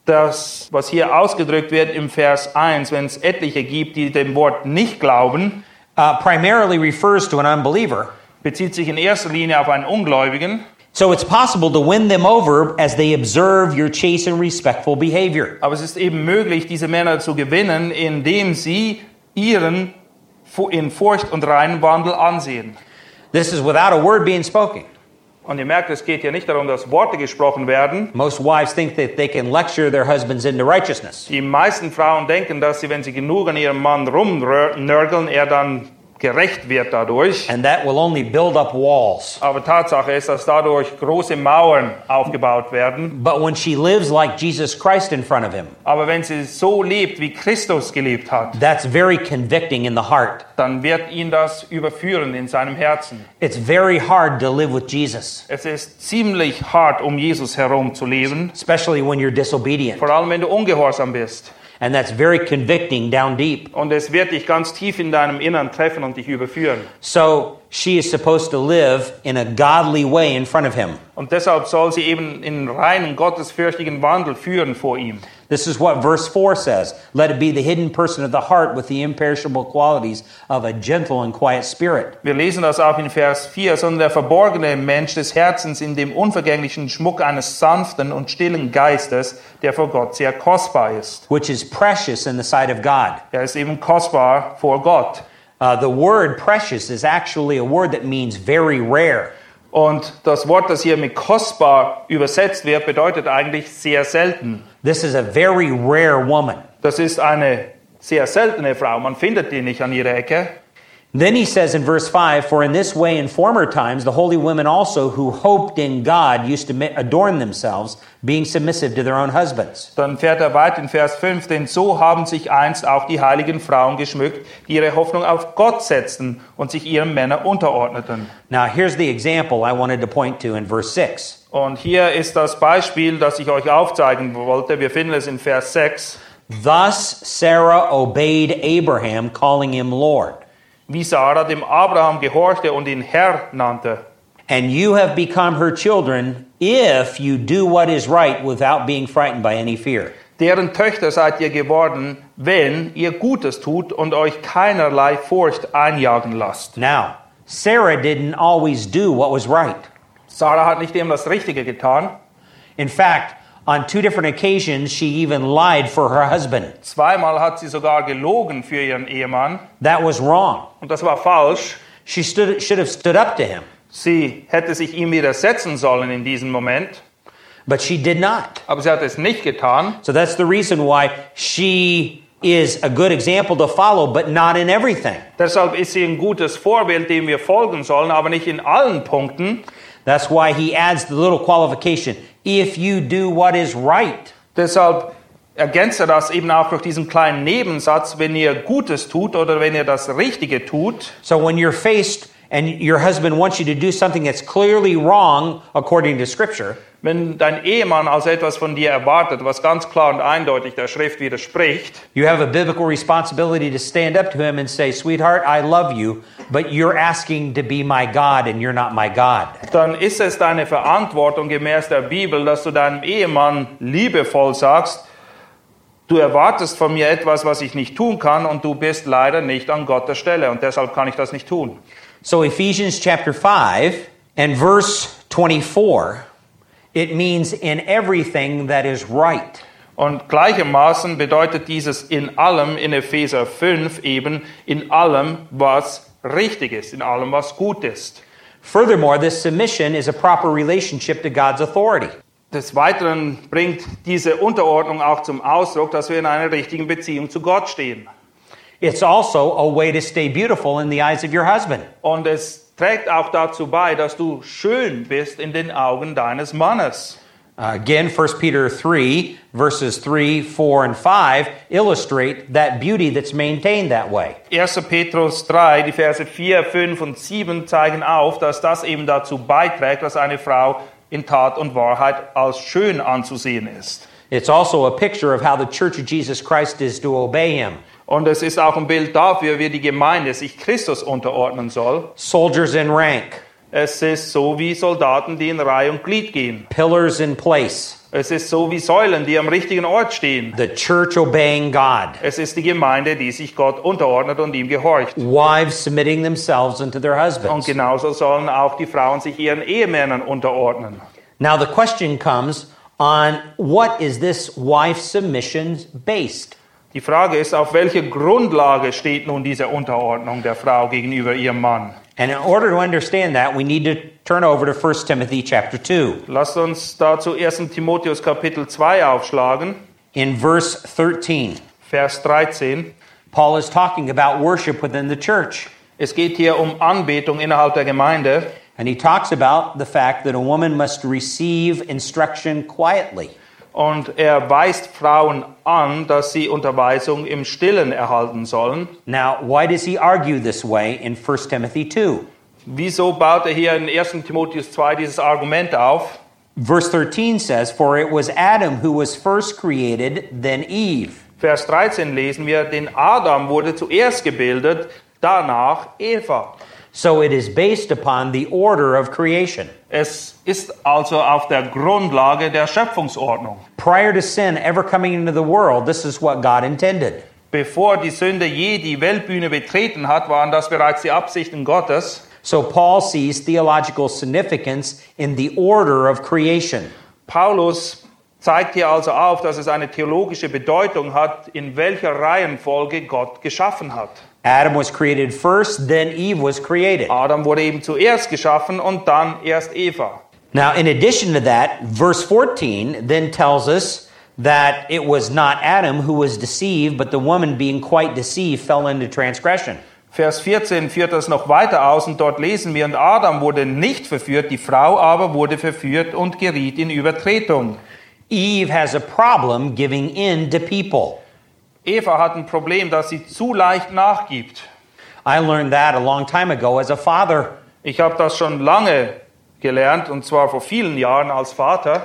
S2: Das, was hier ausgedrückt wird im Vers 1, wenn es etliche gibt, die dem Wort nicht glauben,
S1: uh, primarily refers to an unbeliever.
S2: Bezieht sich in erster Linie auf einen Ungläubigen.
S1: So it's possible to win them over as they observe your chaste and respectful behavior.
S2: Aber es ist eben möglich, diese Männer zu gewinnen, indem sie ihren in Furcht und reinen Wandel ansehen.
S1: This is without a word being spoken.
S2: Und ihr merkt, es geht hier nicht darum, dass Worte gesprochen werden.
S1: Most wives think that they can lecture their husbands into righteousness.
S2: Die meisten Frauen denken, dass sie, wenn sie genug an ihrem Mann rumnörgeln, er dann gerecht wird dadurch.
S1: And that will only build up walls.
S2: Aber Tatsache ist, dass dadurch große Mauern aufgebaut werden.
S1: But when she lives like Jesus Christ in front of him,
S2: Aber wenn sie so lebt, wie Christus gelebt hat,
S1: that's very convicting in the heart.
S2: dann wird ihn das überführen in seinem Herzen.
S1: It's very hard to live with Jesus,
S2: Es ist ziemlich hart, um Jesus herum zu leben,
S1: especially when you're disobedient.
S2: vor allem wenn du ungehorsam bist.
S1: And that's very convicting down deep.
S2: Und es wird dich ganz tief in deinem Innern treffen und dich überführen.
S1: So she is supposed to live in a godly way in front of him.
S2: Und deshalb soll sie eben in reinen, gottesfürchtigen Wandel führen vor ihm.
S1: This is what verse 4 says Let it be the hidden person of the heart with the imperishable qualities of a gentle and quiet spirit.
S2: Wir lesen das auch in Vers 4, sondern der verborgene Mensch des Herzens in dem unvergänglichen Schmuck eines sanften und stillen Geistes, der vor Gott sehr kostbar ist.
S1: which is precious in the sight of God.
S2: Er ist eben kostbar vor Gott.
S1: Uh, the word precious is actually a word that means very rare.
S2: Und das Wort, das hier mit kostbar übersetzt wird, bedeutet eigentlich sehr selten.
S1: This is a very rare woman.
S2: Das ist eine sehr seltene Frau. Man findet die nicht an ihrer Ecke.
S1: Then he says in verse 5 For in this way, in former times, the holy women also who hoped in God used to adorn themselves, being submissive to their own husbands.
S2: Dann fährt er weit in Vers 5, denn so haben sich einst auch die heiligen Frauen geschmückt, die ihre Hoffnung auf Gott setzten und sich ihren Männern unterordneten.
S1: Now, here's the example I wanted to point to in verse 6.
S2: Und hier ist das Beispiel, das ich euch aufzeigen wollte. Wir finden es in Vers 6.
S1: Thus Sarah obeyed Abraham, calling him Lord.
S2: Wie Sarah dem Abraham gehorchte und ihn Herr nannte.
S1: And you have become her children if you do what is right without being frightened by any fear.
S2: Deren Töchter seid ihr geworden, wenn ihr Gutes tut und euch keinerlei Furcht einjagen lasst.
S1: Now, Sarah didn't always do what was right.
S2: Sarah hat nicht immer das Richtige getan.
S1: In fact, on two different occasions, she even lied for her husband.
S2: Zweimal hat sie sogar gelogen für ihren Ehemann.
S1: That was wrong.
S2: Und das war falsch.
S1: She stood, should have stood up to him,
S2: Sie hätte sich ihm widersetzen sollen in diesem Moment.
S1: but she did not.
S2: Aber sie hat es nicht getan.
S1: So that's the reason why she is a good example to follow, but not in everything.
S2: Deshalb ist sie ein gutes Vorbild, dem wir folgen sollen, aber nicht in allen Punkten.
S1: That's why he adds the little qualification if you do what is right.
S2: Deshalb ergänzt er das eben auch durch diesen kleinen Nebensatz, wenn ihr Gutes tut oder wenn ihr das Richtige tut.
S1: So when you're faced and your husband wants you to do something that's clearly wrong according to Scripture,
S2: Wenn dein Ehemann also etwas von dir erwartet, was ganz klar und eindeutig der Schrift widerspricht,
S1: you have a biblical responsibility to stand up to him and say, Sweetheart, I love you, but you're asking to be my God and you're not my God.
S2: dann ist es deine Verantwortung gemäß der Bibel, dass du deinem Ehemann liebevoll sagst, du erwartest von mir etwas, was ich nicht tun kann und du bist leider nicht an Gottes Stelle und deshalb kann ich das nicht tun.
S1: So, Ephesians chapter 5 and verse 24, it means in everything that is right.
S2: Und gleichermaßen bedeutet dieses in allem in Epheser 5 eben in allem, was richtig ist, in allem, was gut ist.
S1: Furthermore, this submission is a proper relationship to God's authority.
S2: Des Weiteren bringt diese Unterordnung auch zum Ausdruck, dass wir in einer richtigen Beziehung zu Gott stehen.
S1: It's also a way to stay beautiful in the eyes of your husband.
S2: Und es trägt auch dazu bei, dass du schön bist in den Augen deines Mannes.
S1: Uh, again, 1 Peter 3, verses 3, 4, and 5 illustrate that beauty that's maintained that way.
S2: 1. Petrus 3, die Verse 4, 5 und 7 zeigen auf, dass das eben dazu beiträgt, dass eine Frau in Tat und Wahrheit als schön anzusehen ist.
S1: It's also a picture of how the Church of Jesus Christ is to obey Him.
S2: Und es ist auch ein Bild dafür, wie die Gemeinde sich Christus unterordnen soll.
S1: Soldiers in rank,
S2: Es ist so wie Soldaten, die in Reihe und Glied gehen.
S1: pillars in place,
S2: Es ist so wie Säulen, die am richtigen Ort stehen.
S1: the church obeying God,
S2: Es ist die Gemeinde, die sich Gott unterordnet und ihm gehorcht.
S1: wives submitting themselves unto their
S2: Und
S1: husbands.
S2: genauso sollen auch die Frauen sich ihren Ehemännern unterordnen.
S1: Now, the question comes on what is this wife submission based?
S2: Die Frage ist, auf welcher Grundlage steht nun diese Unterordnung der Frau gegenüber ihrem Mann?
S1: And in order to understand that, we need to turn over to 1 Timothy chapter 2.
S2: Lasst uns dazu 1. Timotheus Kapitel 2 aufschlagen,
S1: In verse 13,
S2: Vers 13.
S1: Paul is talking about worship within the church.
S2: Es geht hier um Anbetung innerhalb der Gemeinde
S1: And he talks about the fact that a woman must receive instruction quietly.
S2: Und er weist Frauen an, dass sie Unterweisung im Stillen erhalten sollen.
S1: Now, why does he argue this way in 1 Timothy 2?
S2: Wieso baut er hier in 1. Timotheus 2 dieses Argument auf?
S1: Verse 13 says, For it was Adam who was first created, then Eve.
S2: Vers 13 lesen wir, den Adam wurde zuerst gebildet, danach Eva.
S1: So it is based upon the order of creation.
S2: Es ist also auf der Grundlage der Schöpfungsordnung.
S1: Prior to sin ever coming into the world, this is what God intended.
S2: Bevor die Sünde je die Weltbühne betreten hat, waren das bereits die Absichten Gottes.
S1: So Paul sees theological significance in the order of creation.
S2: Paulus zeigt hier also auf, dass es eine theologische Bedeutung hat, in welcher Reihenfolge Gott geschaffen hat.
S1: Adam was created first, then Eve was created.
S2: Adam wurde eben zuerst geschaffen und dann erst Eva.
S1: Now, in addition to that, verse 14 then tells us that it was not Adam who was deceived, but the woman being quite deceived fell into transgression.
S2: Vers 14 führt das noch weiter aus und dort lesen wir, und Adam wurde nicht verführt, die Frau aber wurde verführt und geriet in Übertretung.
S1: Eve has a problem giving in to people.
S2: Eva hat ein Problem, dass sie zu leicht nachgibt.
S1: I learned that a long time ago as a father.
S2: Ich habe das schon lange gelernt, und zwar vor vielen Jahren als Vater.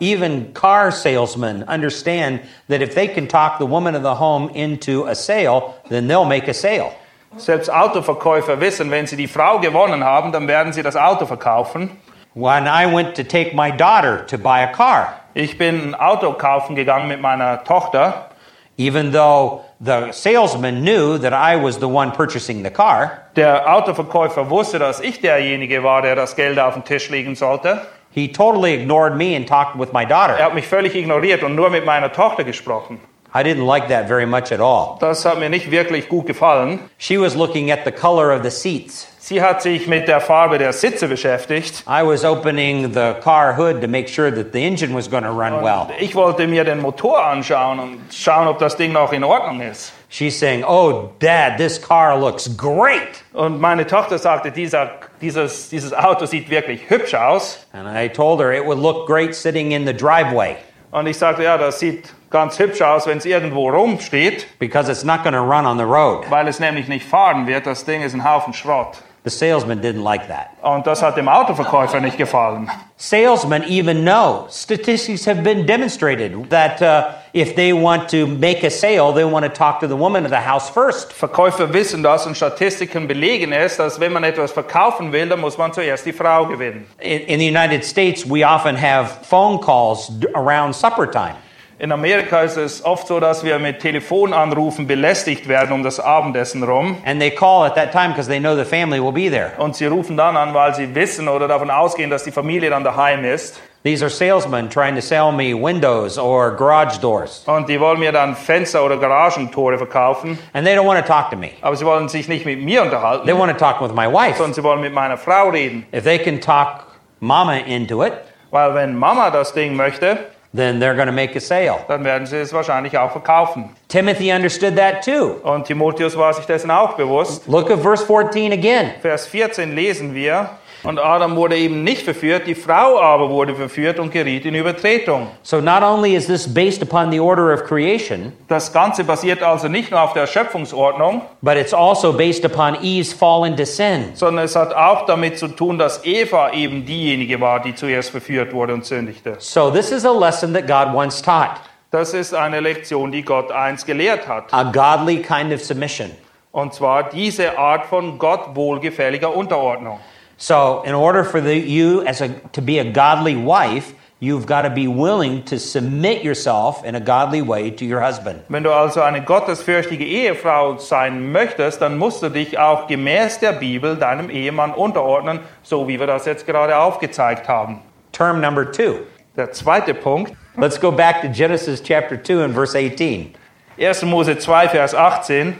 S1: Even car salesmen understand that if they can talk the woman of the home into a sale, then they'll make a sale.
S2: Selbst Autoverkäufer wissen, wenn sie die Frau gewonnen haben, dann werden sie das Auto verkaufen.
S1: When I went to take my daughter to buy a car,
S2: Ich bin ein Auto kaufen gegangen mit meiner Tochter.
S1: Even though the salesman knew that I was the one purchasing the car,
S2: Der Autoverkäufer wusste, dass ich derjenige war, der das Geld auf den Tisch legen sollte.
S1: he totally ignored me and talked with my daughter.
S2: Er hat mich völlig ignoriert und nur mit meiner Tochter gesprochen.
S1: I didn't like that very much at all.
S2: Das hat mir nicht wirklich gut gefallen.
S1: She was looking at the color of the seats.
S2: Sie hat sich mit der Farbe der Sitze beschäftigt.
S1: I was opening the car hood to make sure that the engine was going to run well.
S2: Ich wollte mir den Motor anschauen und schauen, ob das Ding noch in Ordnung ist.
S1: She's saying, Oh, Dad, this car looks great.
S2: Und meine Tochter sagte, dieser, dieses, dieses Auto sieht wirklich hübsch aus.
S1: And I told her it would look great sitting in the driveway
S2: Und ich sagte, ja, das sieht ganz hübsch aus, wenn es irgendwo rumsteht,
S1: because it's not going to run on the road.
S2: weil es nämlich nicht fahren wird. Das Ding ist ein Haufen Schrott.
S1: The salesman didn't like that.
S2: Und das hat dem Autoverkäufer nicht gefallen.
S1: Salesmen even know statistics have been demonstrated that uh, if they want to make a sale, they want to talk to the woman of the house first.
S2: Verkäufer wissen das und Statistiken belegen es, dass wenn man etwas verkaufen will, dann muss man zuerst die Frau gewinnen.
S1: In, in the United States, we often have phone calls around supper time.
S2: In Amerika ist es oft so, dass wir mit Telefonanrufen belästigt werden um das Abendessen rum.
S1: And they call at that time because they know the family will be there.
S2: Und sie rufen dann an, weil sie wissen oder davon ausgehen, dass die Familie dann daheim ist.
S1: These are salesmen trying to sell me windows or garage doors.
S2: Und die wollen mir dann Fenster oder Garagentore verkaufen.
S1: And they don't want to talk to me.
S2: Aber sie wollen sich nicht mit mir unterhalten,
S1: They want to talk with my wife.
S2: sondern sie wollen mit meiner Frau reden.
S1: If they can talk mama into it,
S2: Weil wenn Mama das Ding möchte,
S1: then they're going to make a sale.
S2: dann werden sie es wahrscheinlich auch verkaufen.
S1: Timothy understood that too.
S2: Und Timotheus war sich dessen auch bewusst.
S1: Look at verse 14 again.
S2: Vers 14 lesen wir, Und Adam wurde eben nicht verführt, die Frau aber wurde verführt und geriet in Übertretung.
S1: So not only is this based upon the order of creation,
S2: Das Ganze basiert also nicht nur auf der Schöpfungsordnung,
S1: but it's also based upon Eve's fall into sin.
S2: sondern es hat auch damit zu tun, dass Eva eben diejenige war, die zuerst verführt wurde und sündigte.
S1: So this is a lesson that God once taught,
S2: Das ist eine Lektion, die Gott einst gelehrt hat.
S1: a godly kind of submission.
S2: Und zwar diese Art von Gott wohlgefälliger Unterordnung.
S1: So in order for the, you as a, to be a godly wife, you've got to be willing to submit yourself in a godly way to your husband.
S2: Wenn du also eine gottesfürchtige Ehefrau sein möchtest, dann musst du dich auch gemäß der Bibel deinem Ehemann unterordnen, so wie wir das jetzt gerade aufgezeigt haben.
S1: Term number two.
S2: Der zweite Punkt,
S1: Let's go back to Genesis chapter 2 and verse 18.
S2: 1. Mose 2, Vers 18.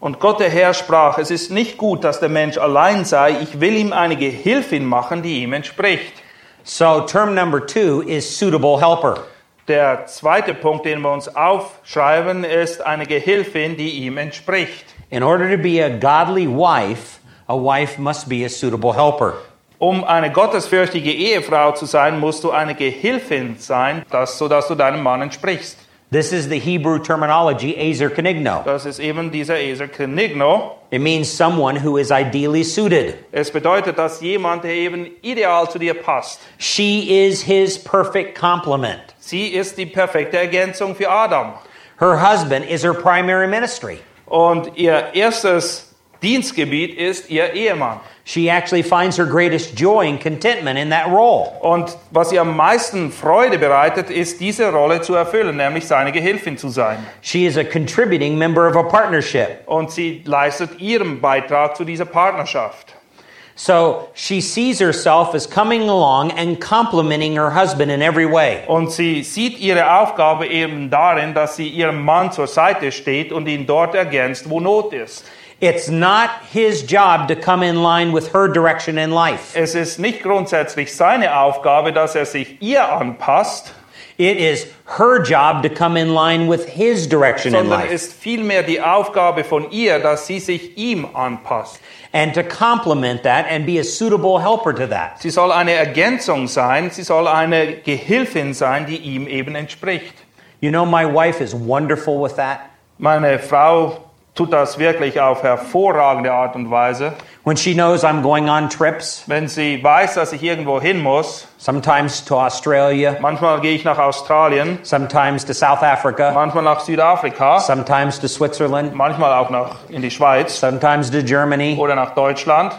S2: Und Gott der Herr sprach, es ist nicht gut, dass der Mensch allein sei, ich will ihm eine Gehilfin machen, die ihm entspricht.
S1: So, term number two is suitable helper.
S2: Der zweite Punkt, den wir uns aufschreiben, ist eine Gehilfin, die ihm entspricht.
S1: In order to be a godly wife, a wife must be a suitable helper.
S2: Um eine gottesfürchtige Ehefrau zu sein, musst du eine Gehilfin sein, das, sodass du deinem Mann entsprichst.
S1: This is the Hebrew terminology, ezer kenigno.
S2: Das ist eben dieser Eser Kenigno.
S1: It means someone who is ideally suited.
S2: Es bedeutet, dass jemand, der eben ideal zu dir passt.
S1: She is his perfect complement.
S2: Sie ist die perfekte Ergänzung für Adam.
S1: Her husband is her primary ministry.
S2: Und ihr erstes Dienstgebiet ist ihr Ehemann.
S1: She actually finds her greatest joy and contentment in that role.
S2: Und was ihr am meisten Freude bereitet, ist diese Rolle zu erfüllen, nämlich seine Gehilfin zu sein.
S1: She is a contributing member of a partnership.
S2: Und sie leistet ihren Beitrag zu dieser Partnerschaft.
S1: So she sees herself as coming along and complementing her husband in every way.
S2: Und sie sieht ihre Aufgabe eben darin, dass sie ihrem Mann zur Seite steht und ihn dort ergänzt, wo Not ist.
S1: It's not his job to come in line with her direction in life.
S2: Es ist nicht grundsätzlich seine Aufgabe, dass er sich ihr anpasst,
S1: It is her job to come in line with his direction in
S2: sondern
S1: life
S2: ist vielmehr die Aufgabe von ihr, dass sie sich ihm anpasst.
S1: and to complement that and be a suitable helper to that.
S2: Sie soll eine Ergänzung sein, sie soll eine Gehilfin sein, die ihm eben entspricht.
S1: You know, my wife is wonderful with that.
S2: Meine Frau tut das wirklich auf hervorragende Art und Weise.
S1: When she knows I'm going on trips,
S2: Wenn sie weiß, dass ich irgendwo hin muss,
S1: sometimes to Australia,
S2: manchmal gehe ich nach Australien,
S1: sometimes to South Africa,
S2: manchmal nach Südafrika,
S1: sometimes to Switzerland,
S2: manchmal auch nach in die Schweiz
S1: sometimes to Germany,
S2: oder nach Deutschland,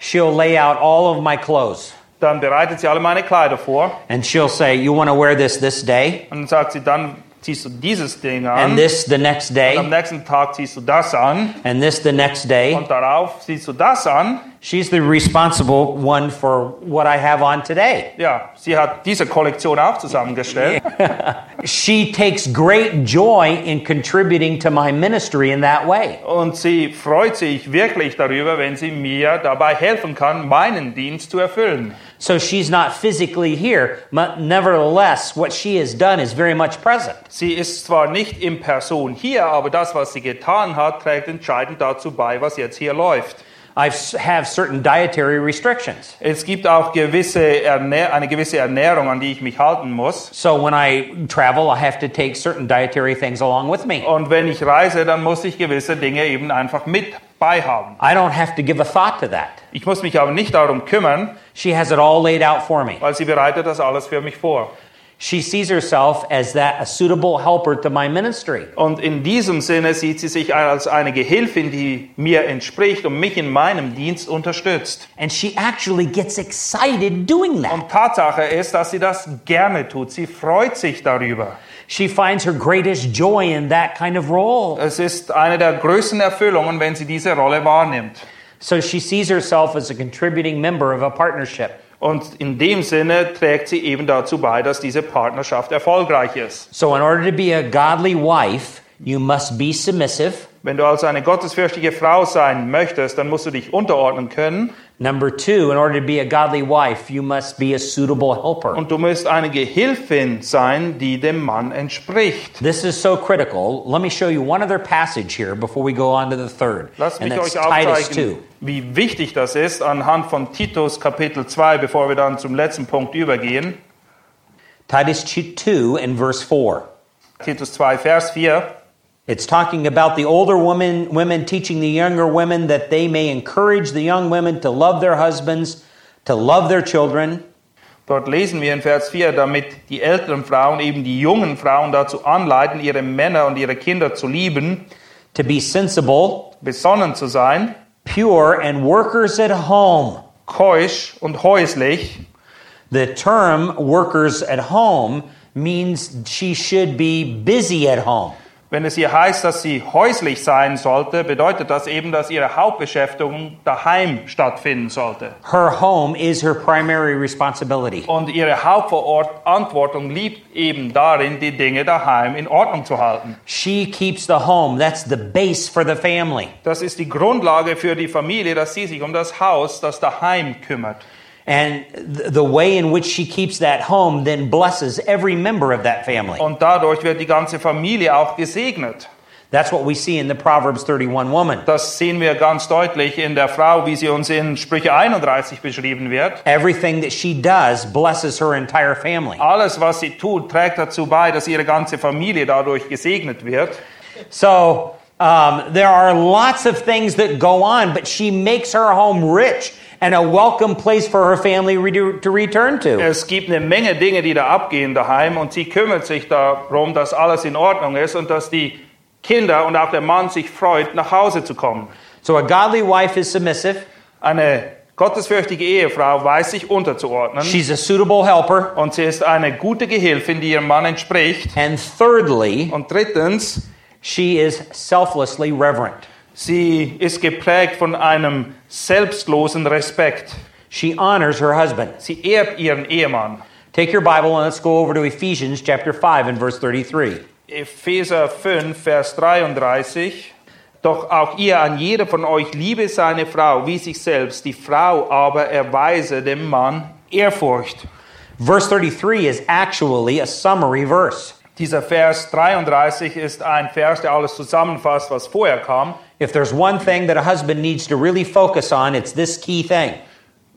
S1: she'll lay out all of my clothes
S2: dann bereitet sie alle meine Kleider vor
S1: and she'll say, You want to wear this this day
S2: und sagt sie, dann ziehst du dieses Ding an,
S1: and this the next
S2: und am
S1: day
S2: nächsten Tag ziehst du das an
S1: and this the next day.
S2: und darauf ziehst du das an.
S1: She's the responsible one for what I have on today.
S2: Ja, sie hat diese Kollektion auch zusammengestellt.
S1: She takes great joy in contributing to my ministry in that way.
S2: Und sie freut sich wirklich darüber, wenn sie mir dabei helfen kann, meinen Dienst zu erfüllen.
S1: So she's not physically here, but nevertheless, what she has done is very much present.
S2: Sie ist zwar nicht in Person hier, aber das, was sie getan hat, trägt entscheidend dazu bei, was jetzt hier läuft.
S1: I have certain dietary restrictions.
S2: Es gibt auch gewisse eine gewisse Ernährung, an die ich mich halten muss.
S1: So when I travel, I have to take certain dietary things along with me.
S2: Und wenn ich reise, dann muss ich gewisse Dinge eben einfach mit beihaben.
S1: I don't have to give a thought to that.
S2: Ich muss mich aber nicht darum kümmern,
S1: She has it all laid out for me.
S2: weil sie bereitet das alles für mich vor.
S1: She sees herself as that a suitable helper to my ministry.
S2: Und in diesem Sinne sieht sie sich als eine Gehilfin, die mir entspricht und mich in meinem Dienst unterstützt.
S1: And she actually gets excited doing that.
S2: Und Tatsache ist, dass sie das gerne tut. Sie freut sich darüber.
S1: She finds her greatest joy in that kind of role.
S2: Es ist eine der größten Erfüllungen, wenn sie diese Rolle wahrnimmt.
S1: So she sees herself as a contributing member of a partnership.
S2: Und in dem Sinne trägt sie eben dazu bei, dass diese Partnerschaft erfolgreich ist.
S1: So, in order to be a godly wife, you must be submissive,
S2: Wenn du also eine gottesfürchtige Frau sein möchtest, dann musst du dich unterordnen können
S1: Number two, in order to be a godly wife, you must be a suitable helper.
S2: und du musst eine Gehilfin sein, die dem Mann entspricht.
S1: This is so critical. Let me show you one other passage here before we go on to the third.
S2: Lasst
S1: and
S2: mich
S1: that's
S2: euch
S1: Titus 2.
S2: aufzeigen, wie wichtig das ist anhand von Titus Kapitel 2, bevor wir dann zum letzten Punkt übergehen.
S1: Titus 2 and verse 4.
S2: Titus 2, Vers 4.
S1: It's talking about the older women, women teaching the younger women that they may encourage the young women to love their husbands, to love their children,
S2: Dort lesen wir in Vers 4, damit die älteren Frauen eben die jungen Frauen dazu anleiten, ihre Männer und ihre Kinder zu lieben,
S1: to be sensible,
S2: besonnen zu sein,
S1: pure, and workers at home.
S2: keusch und häuslich.
S1: The term workers at home means she should be busy at home.
S2: Wenn es hier heißt, dass sie häuslich sein sollte, bedeutet das eben, dass ihre Hauptbeschäftigung daheim stattfinden sollte.
S1: Her home is her primary responsibility.
S2: Und ihre Hauptverantwortung liegt eben darin, die Dinge daheim in Ordnung zu halten.
S1: She keeps the home. That's the base for the family.
S2: Das ist die Grundlage für die Familie, dass sie sich um das Haus, das daheim kümmert.
S1: And the way in which she keeps that home then blesses every member of that family.
S2: Und dadurch wird die ganze Familie auch gesegnet.
S1: That's what we see in the Proverbs 31 woman.
S2: Das sehen wir ganz deutlich in der Frau, wie sie uns in Sprüche 31 beschrieben wird.
S1: Everything that she does blesses her entire family.
S2: Alles, was sie tut, trägt dazu bei, dass ihre ganze Familie dadurch gesegnet wird.
S1: So um, there are lots of things that go on, but she makes her home rich and a welcome place for her family to return to.
S2: Es gibt eine Menge Dinge, die da abgehen daheim und sie kümmert sich darum, dass alles in Ordnung ist und dass die Kinder und auch der Mann sich freut, nach Hause zu kommen.
S1: So a godly wife is submissive.
S2: Eine gottesfürchtige Ehefrau weiß sich unterzuordnen
S1: She's a suitable helper.
S2: und sie ist eine gute Gehilfin, die ihrem Mann entspricht.
S1: And thirdly,
S2: Und drittens,
S1: she is selflessly reverent.
S2: Sie ist geprägt von einem selbstlosen Respekt.
S1: She honors her husband.
S2: Sie ehrt ihren Ehemann.
S1: Take your Bible and let's go over to Ephesians chapter 5 and verse 33.
S2: Epheser 5, Vers 33. Doch auch ihr an jeder von euch liebe seine Frau wie sich selbst, die Frau aber erweise dem Mann Ehrfurcht.
S1: Verse 33 is actually a summary verse.
S2: Dieser Vers 33 ist ein Vers, der alles zusammenfasst, was vorher kam.
S1: If there's one thing that a husband needs to really focus on, it's this key thing.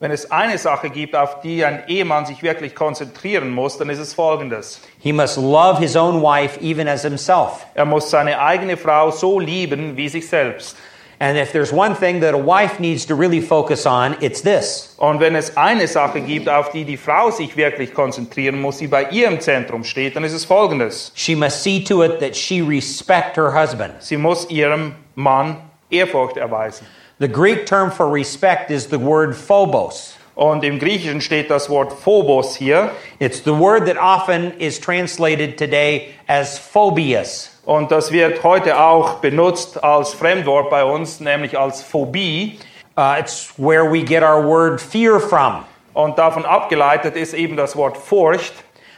S2: Wenn es eine Sache gibt, auf die ein Ehemann sich wirklich konzentrieren muss, dann ist es folgendes.
S1: He must love his own wife even as himself.
S2: Er muss seine eigene Frau so lieben wie sich selbst.
S1: And if there's one thing that a wife needs to really focus on, it's this.
S2: Und wenn es eine Sache gibt, auf die die Frau sich wirklich konzentrieren muss, die bei ihr im Zentrum steht, dann ist es folgendes.
S1: She must see to it that she respect her husband.
S2: Sie muss ihrem Mann Ehrfurcht erweisen.
S1: The Greek term for respect is the word phobos.
S2: Und im Griechischen steht das Wort Phobos hier.
S1: It's the word that often is translated today as phobias.
S2: Und das wird heute auch benutzt als Fremdwort bei uns, nämlich als Phobie.
S1: Uh, it's where we get our word fear from.
S2: Und davon abgeleitet ist eben das Wort Furcht.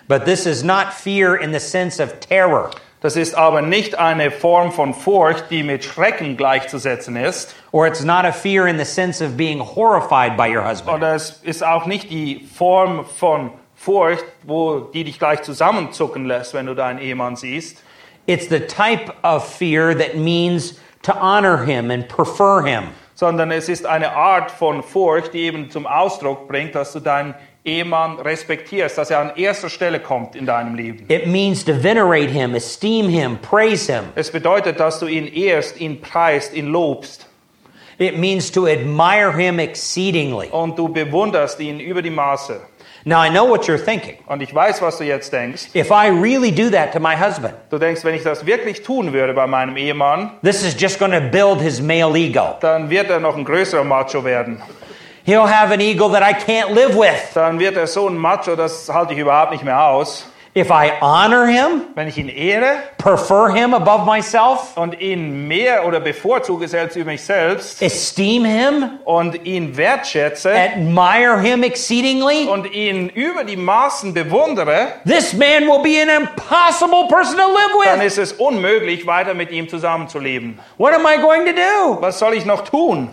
S1: But this is not fear in the sense of terror.
S2: Das ist aber nicht eine Form von Furcht, die mit Schrecken gleichzusetzen ist.
S1: Or it's not a fear in the sense of being horrified by your husband.
S2: Oder es ist auch nicht die Form von Furcht, wo die dich gleich zusammenzucken lässt, wenn du deinen Ehemann siehst.
S1: It's the type of fear that means to honor him and prefer him.
S2: sondern es ist eine Art von Furcht, die eben zum Ausdruck bringt, dass du deinen Ehemann respektierst, dass er an erster Stelle kommt in deinem Leben.
S1: It means to venerate him, esteem him, praise him.
S2: Es bedeutet, dass du ihn ehrst, ihn preist, ihn lobst
S1: It means to admire him exceedingly.
S2: und du bewunderst ihn über die Maße.
S1: Now, I know what you're thinking.
S2: Und ich weiß, was du jetzt denkst.
S1: If I really do that to my husband,
S2: Du denkst, wenn ich das wirklich tun würde bei meinem Ehemann,
S1: this is just going to build his male ego.
S2: dann wird er noch ein größerer Macho werden.
S1: He'll have an ego that I can't live with.
S2: Dann wird er so ein Macho, das halte ich überhaupt nicht mehr aus.
S1: if I honor him,
S2: wenn ich ihn ehre
S1: prefer him above myself,
S2: und ihn mehr oder bevorzuge selbst über mich selbst
S1: esteem him,
S2: und ihn wertschätze
S1: admire him exceedingly,
S2: und ihn über die Maßen bewundere,
S1: this man will be an impossible person to
S2: dann
S1: live with.
S2: ist es unmöglich, weiter mit ihm zusammenzuleben.
S1: What am I going to do?
S2: Was soll ich noch tun?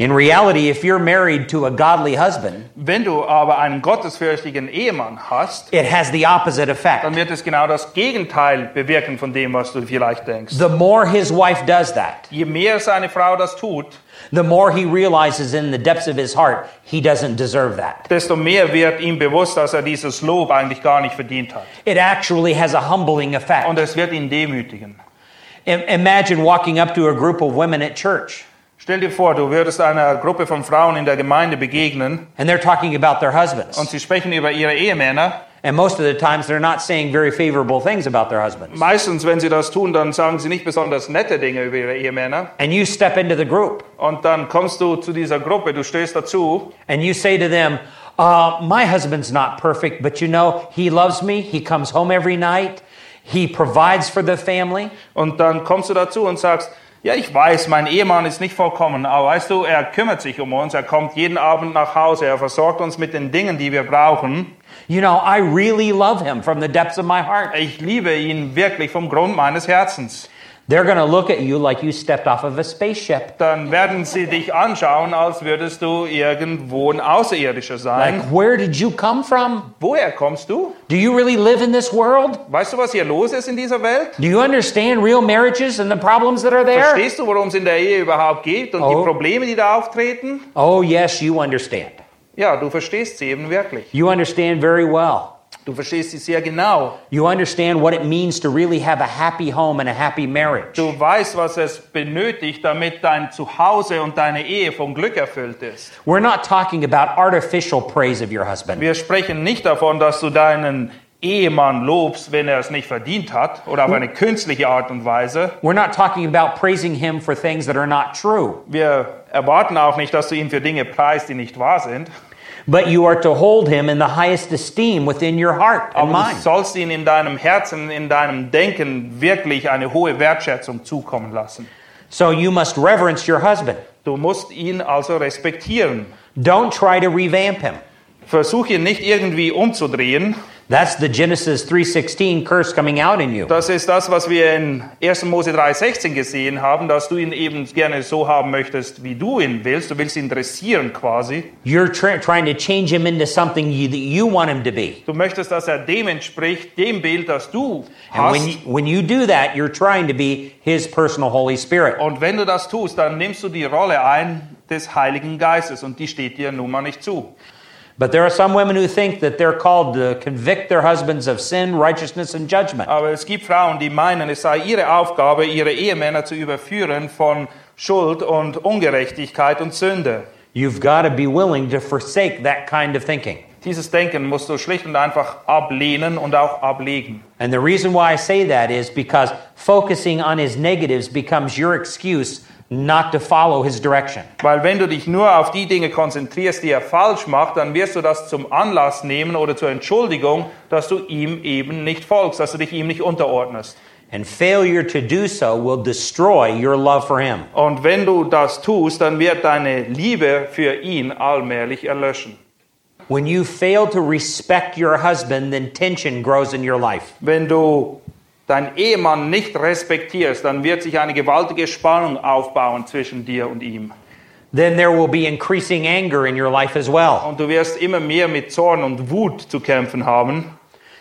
S1: In reality, if you're married to a godly husband,
S2: Wenn du aber einen gottesfürchtigen Ehemann hast,
S1: it has the opposite effect.
S2: dann wird es genau das Gegenteil bewirken von dem, was du vielleicht denkst.
S1: The more his wife does that,
S2: Je mehr seine Frau das tut,
S1: the more he realizes in the depths of his heart he doesn't deserve that.
S2: desto mehr wird ihm bewusst, dass er dieses Lob eigentlich gar nicht verdient hat.
S1: It actually has a humbling effect.
S2: Und es wird ihn demütigen.
S1: Imagine walking up to a group of women at church
S2: Stell dir vor, du würdest einer Gruppe von Frauen in der Gemeinde begegnen
S1: and they're talking about their husbands.
S2: und sie sprechen über ihre Ehemänner.
S1: And most of the times they're not saying very favorable things about their husbands.
S2: Meistens, wenn sie das tun, dann sagen sie nicht besonders nette Dinge über ihre Ehemänner.
S1: And you step into the group
S2: Und dann kommst du zu dieser Gruppe, du stehst dazu
S1: and you say to them, uh, My husband's not perfect, but you know, he loves me. He comes home every night. He provides for the family.
S2: und dann kommst du dazu und sagst, ja, ich weiß, mein Ehemann ist nicht vollkommen, aber weißt du, er kümmert sich um uns, er kommt jeden Abend nach Hause, er versorgt uns mit den Dingen, die wir brauchen.
S1: You know, I really love him from the depths of my heart.
S2: Ich liebe ihn wirklich vom Grund meines Herzens.
S1: They're going to look at you like you stepped off of a spaceship.
S2: Dann werden sie dich anschauen, als würdest du irgendwo ein Außerirdischer sein.
S1: Like, where did you come from?
S2: Woher kommst du?
S1: Do you really live in this world?
S2: Weißt du, was hier los ist in dieser Welt?
S1: Do you understand real marriages and the problems that are there?
S2: Verstehst du, worum es in der Ehe überhaupt geht und
S1: Oh.
S2: die Probleme, die da auftreten?
S1: Oh, yes, you understand.
S2: Ja, du verstehst sie eben wirklich.
S1: You understand very well.
S2: Du verstehst sie sehr genau.
S1: You understand what it means to really have a happy home and a happy marriage.
S2: Du weißt, was es benötigt, damit dein Zuhause und deine Ehe vom Glück erfüllt ist.
S1: We're not talking about artificial praise of your husband.
S2: Wir sprechen nicht davon, dass du deinen Ehemann lobst, wenn er es nicht verdient hat oder auf eine künstliche Art und Weise.
S1: We're not talking about praising him for things that are not true.
S2: Wir erwarten auch nicht, dass du ihn für Dinge preist, die nicht wahr sind.
S1: But you are to hold him in the highest esteem within your heart and
S2: Aber du
S1: mind.
S2: sollst ihn in deinem Herzen, in deinem Denken wirklich eine hohe Wertschätzung zukommen lassen.
S1: So you must reverence your husband.
S2: Du musst ihn also respektieren.
S1: Don't try to revamp him.
S2: Versuch ihn nicht irgendwie umzudrehen.
S1: That's the Genesis 3:16 curse coming out in you.
S2: Das ist das, was wir in 1. Mose 3,16 gesehen haben, dass du ihn eben gerne so haben möchtest, wie du ihn willst. Du willst ihn dressieren quasi.
S1: You're try- trying to change him into something you, that you want him to be.
S2: Du möchtest, dass er dem entspricht, dem Bild, das du
S1: And when
S2: hast.
S1: you, when you do that, you're trying to be his personal Holy Spirit.
S2: Und wenn du das tust, dann nimmst du die Rolle ein des Heiligen Geistes und die steht dir nun mal nicht zu.
S1: But there are some women who think that they're called to convict their husbands of sin, righteousness, and judgment.
S2: Aber es gibt Frauen, die meinen, es sei ihre Aufgabe, ihre Ehemänner zu überführen von Schuld und Ungerechtigkeit und Sünde.
S1: You've got to be willing to forsake that kind of thinking.
S2: Dieses Denken musst du schlicht und einfach ablehnen und auch ablegen.
S1: And the reason why I say that is because focusing on his negatives becomes your excuse not to follow his direction.
S2: Weil wenn du dich nur auf die Dinge konzentrierst, die er falsch macht, dann wirst du das zum Anlass nehmen oder zur Entschuldigung, dass du ihm eben nicht folgst, dass du dich ihm nicht unterordnest.
S1: And failure to do so will destroy your love for him.
S2: Und wenn du das tust, dann wird deine Liebe für ihn allmählich erlöschen.
S1: When you fail to respect your husband, then tension grows in your life.
S2: Wenn du deinen Ehemann nicht respektierst, dann wird sich eine gewaltige Spannung aufbauen zwischen dir und ihm.
S1: Then there will be increasing anger in your life as well.
S2: Und du wirst immer mehr mit Zorn und Wut zu kämpfen haben.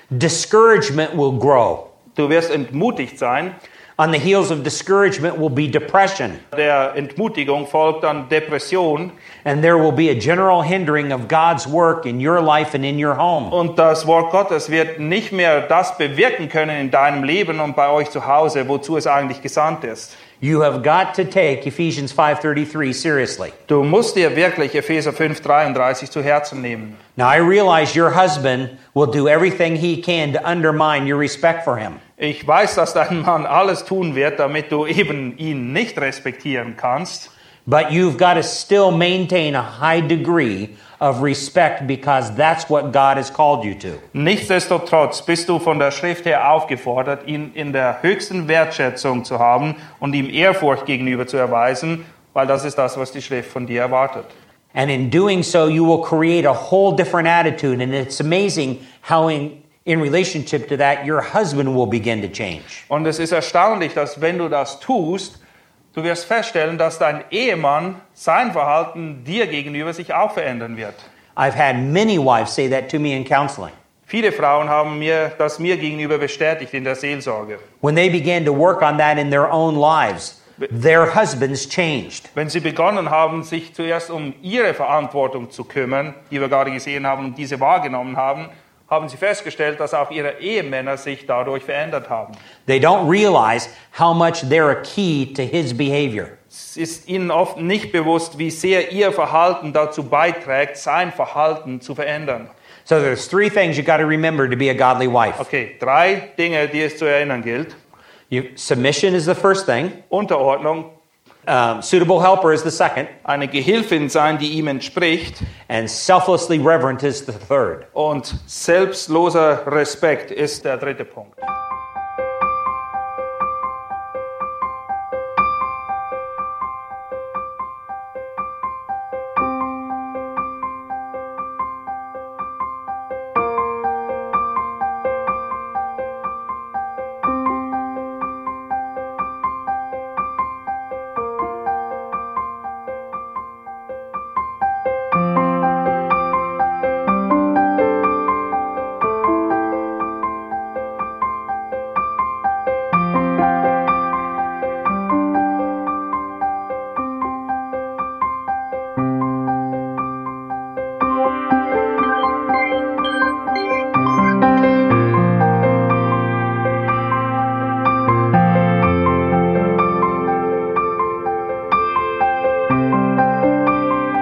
S1: Discouragement will grow.
S2: Du wirst entmutigt sein.
S1: On the heels of discouragement will be depression,
S2: Der Entmutigung folgt dann Depression.
S1: and there will be a general hindering of God's work in your life and in your home.
S2: Und das Wort Gottes wird nicht mehr das bewirken können in deinem Leben und bei euch zu Hause, wozu es eigentlich gesandt ist.
S1: You have got to take Ephesians 5:33 seriously.
S2: Du musst dir wirklich Epheser 5,33 zu Herzen nehmen.
S1: Now I realize your husband will do everything he can to undermine your respect for him.
S2: Ich weiß, dass dein Mann alles tun wird, damit du eben ihn nicht respektieren kannst.
S1: But you've got to still maintain a high degree of respect because that's what God has called you to.
S2: Nichtsdestotrotz bist du von der Schrift her aufgefordert, ihn in der höchsten Wertschätzung zu haben und ihm Ehrfurcht gegenüber zu erweisen, weil das ist das, was die Schrift von dir erwartet.
S1: And in doing so, you will create a whole different attitude. And it's amazing how, in, in relationship to that, your husband will begin to change.
S2: Und es ist erstaunlich, dass wenn du das tust, du wirst feststellen, dass dein Ehemann sein Verhalten dir gegenüber sich auch verändern wird.
S1: I've had many wives say that to me in counseling.
S2: Viele Frauen haben mir das mir gegenüber bestätigt in der Seelsorge.
S1: When they began to work on that in their own lives, their husbands changed.
S2: Wenn sie begonnen haben, sich zuerst um ihre Verantwortung zu kümmern, die wir gerade gesehen haben und diese wahrgenommen haben, haben sie festgestellt, dass auch ihre Ehemänner sich dadurch verändert haben.
S1: They don't realize how much they're a key to his behavior.
S2: Es ist ihnen oft nicht bewusst, wie sehr ihr Verhalten dazu beiträgt, sein Verhalten zu verändern.
S1: So there's three things you got to remember to be a godly wife.
S2: Okay, drei Dinge, die es zu erinnern gilt.
S1: You, submission is the first thing.
S2: Unterordnung,
S1: Um, suitable helper is the second,
S2: eine Gehilfin sein, die ihm entspricht
S1: and selflessly reverent is the third.
S2: und selbstloser Respekt ist der dritte Punkt.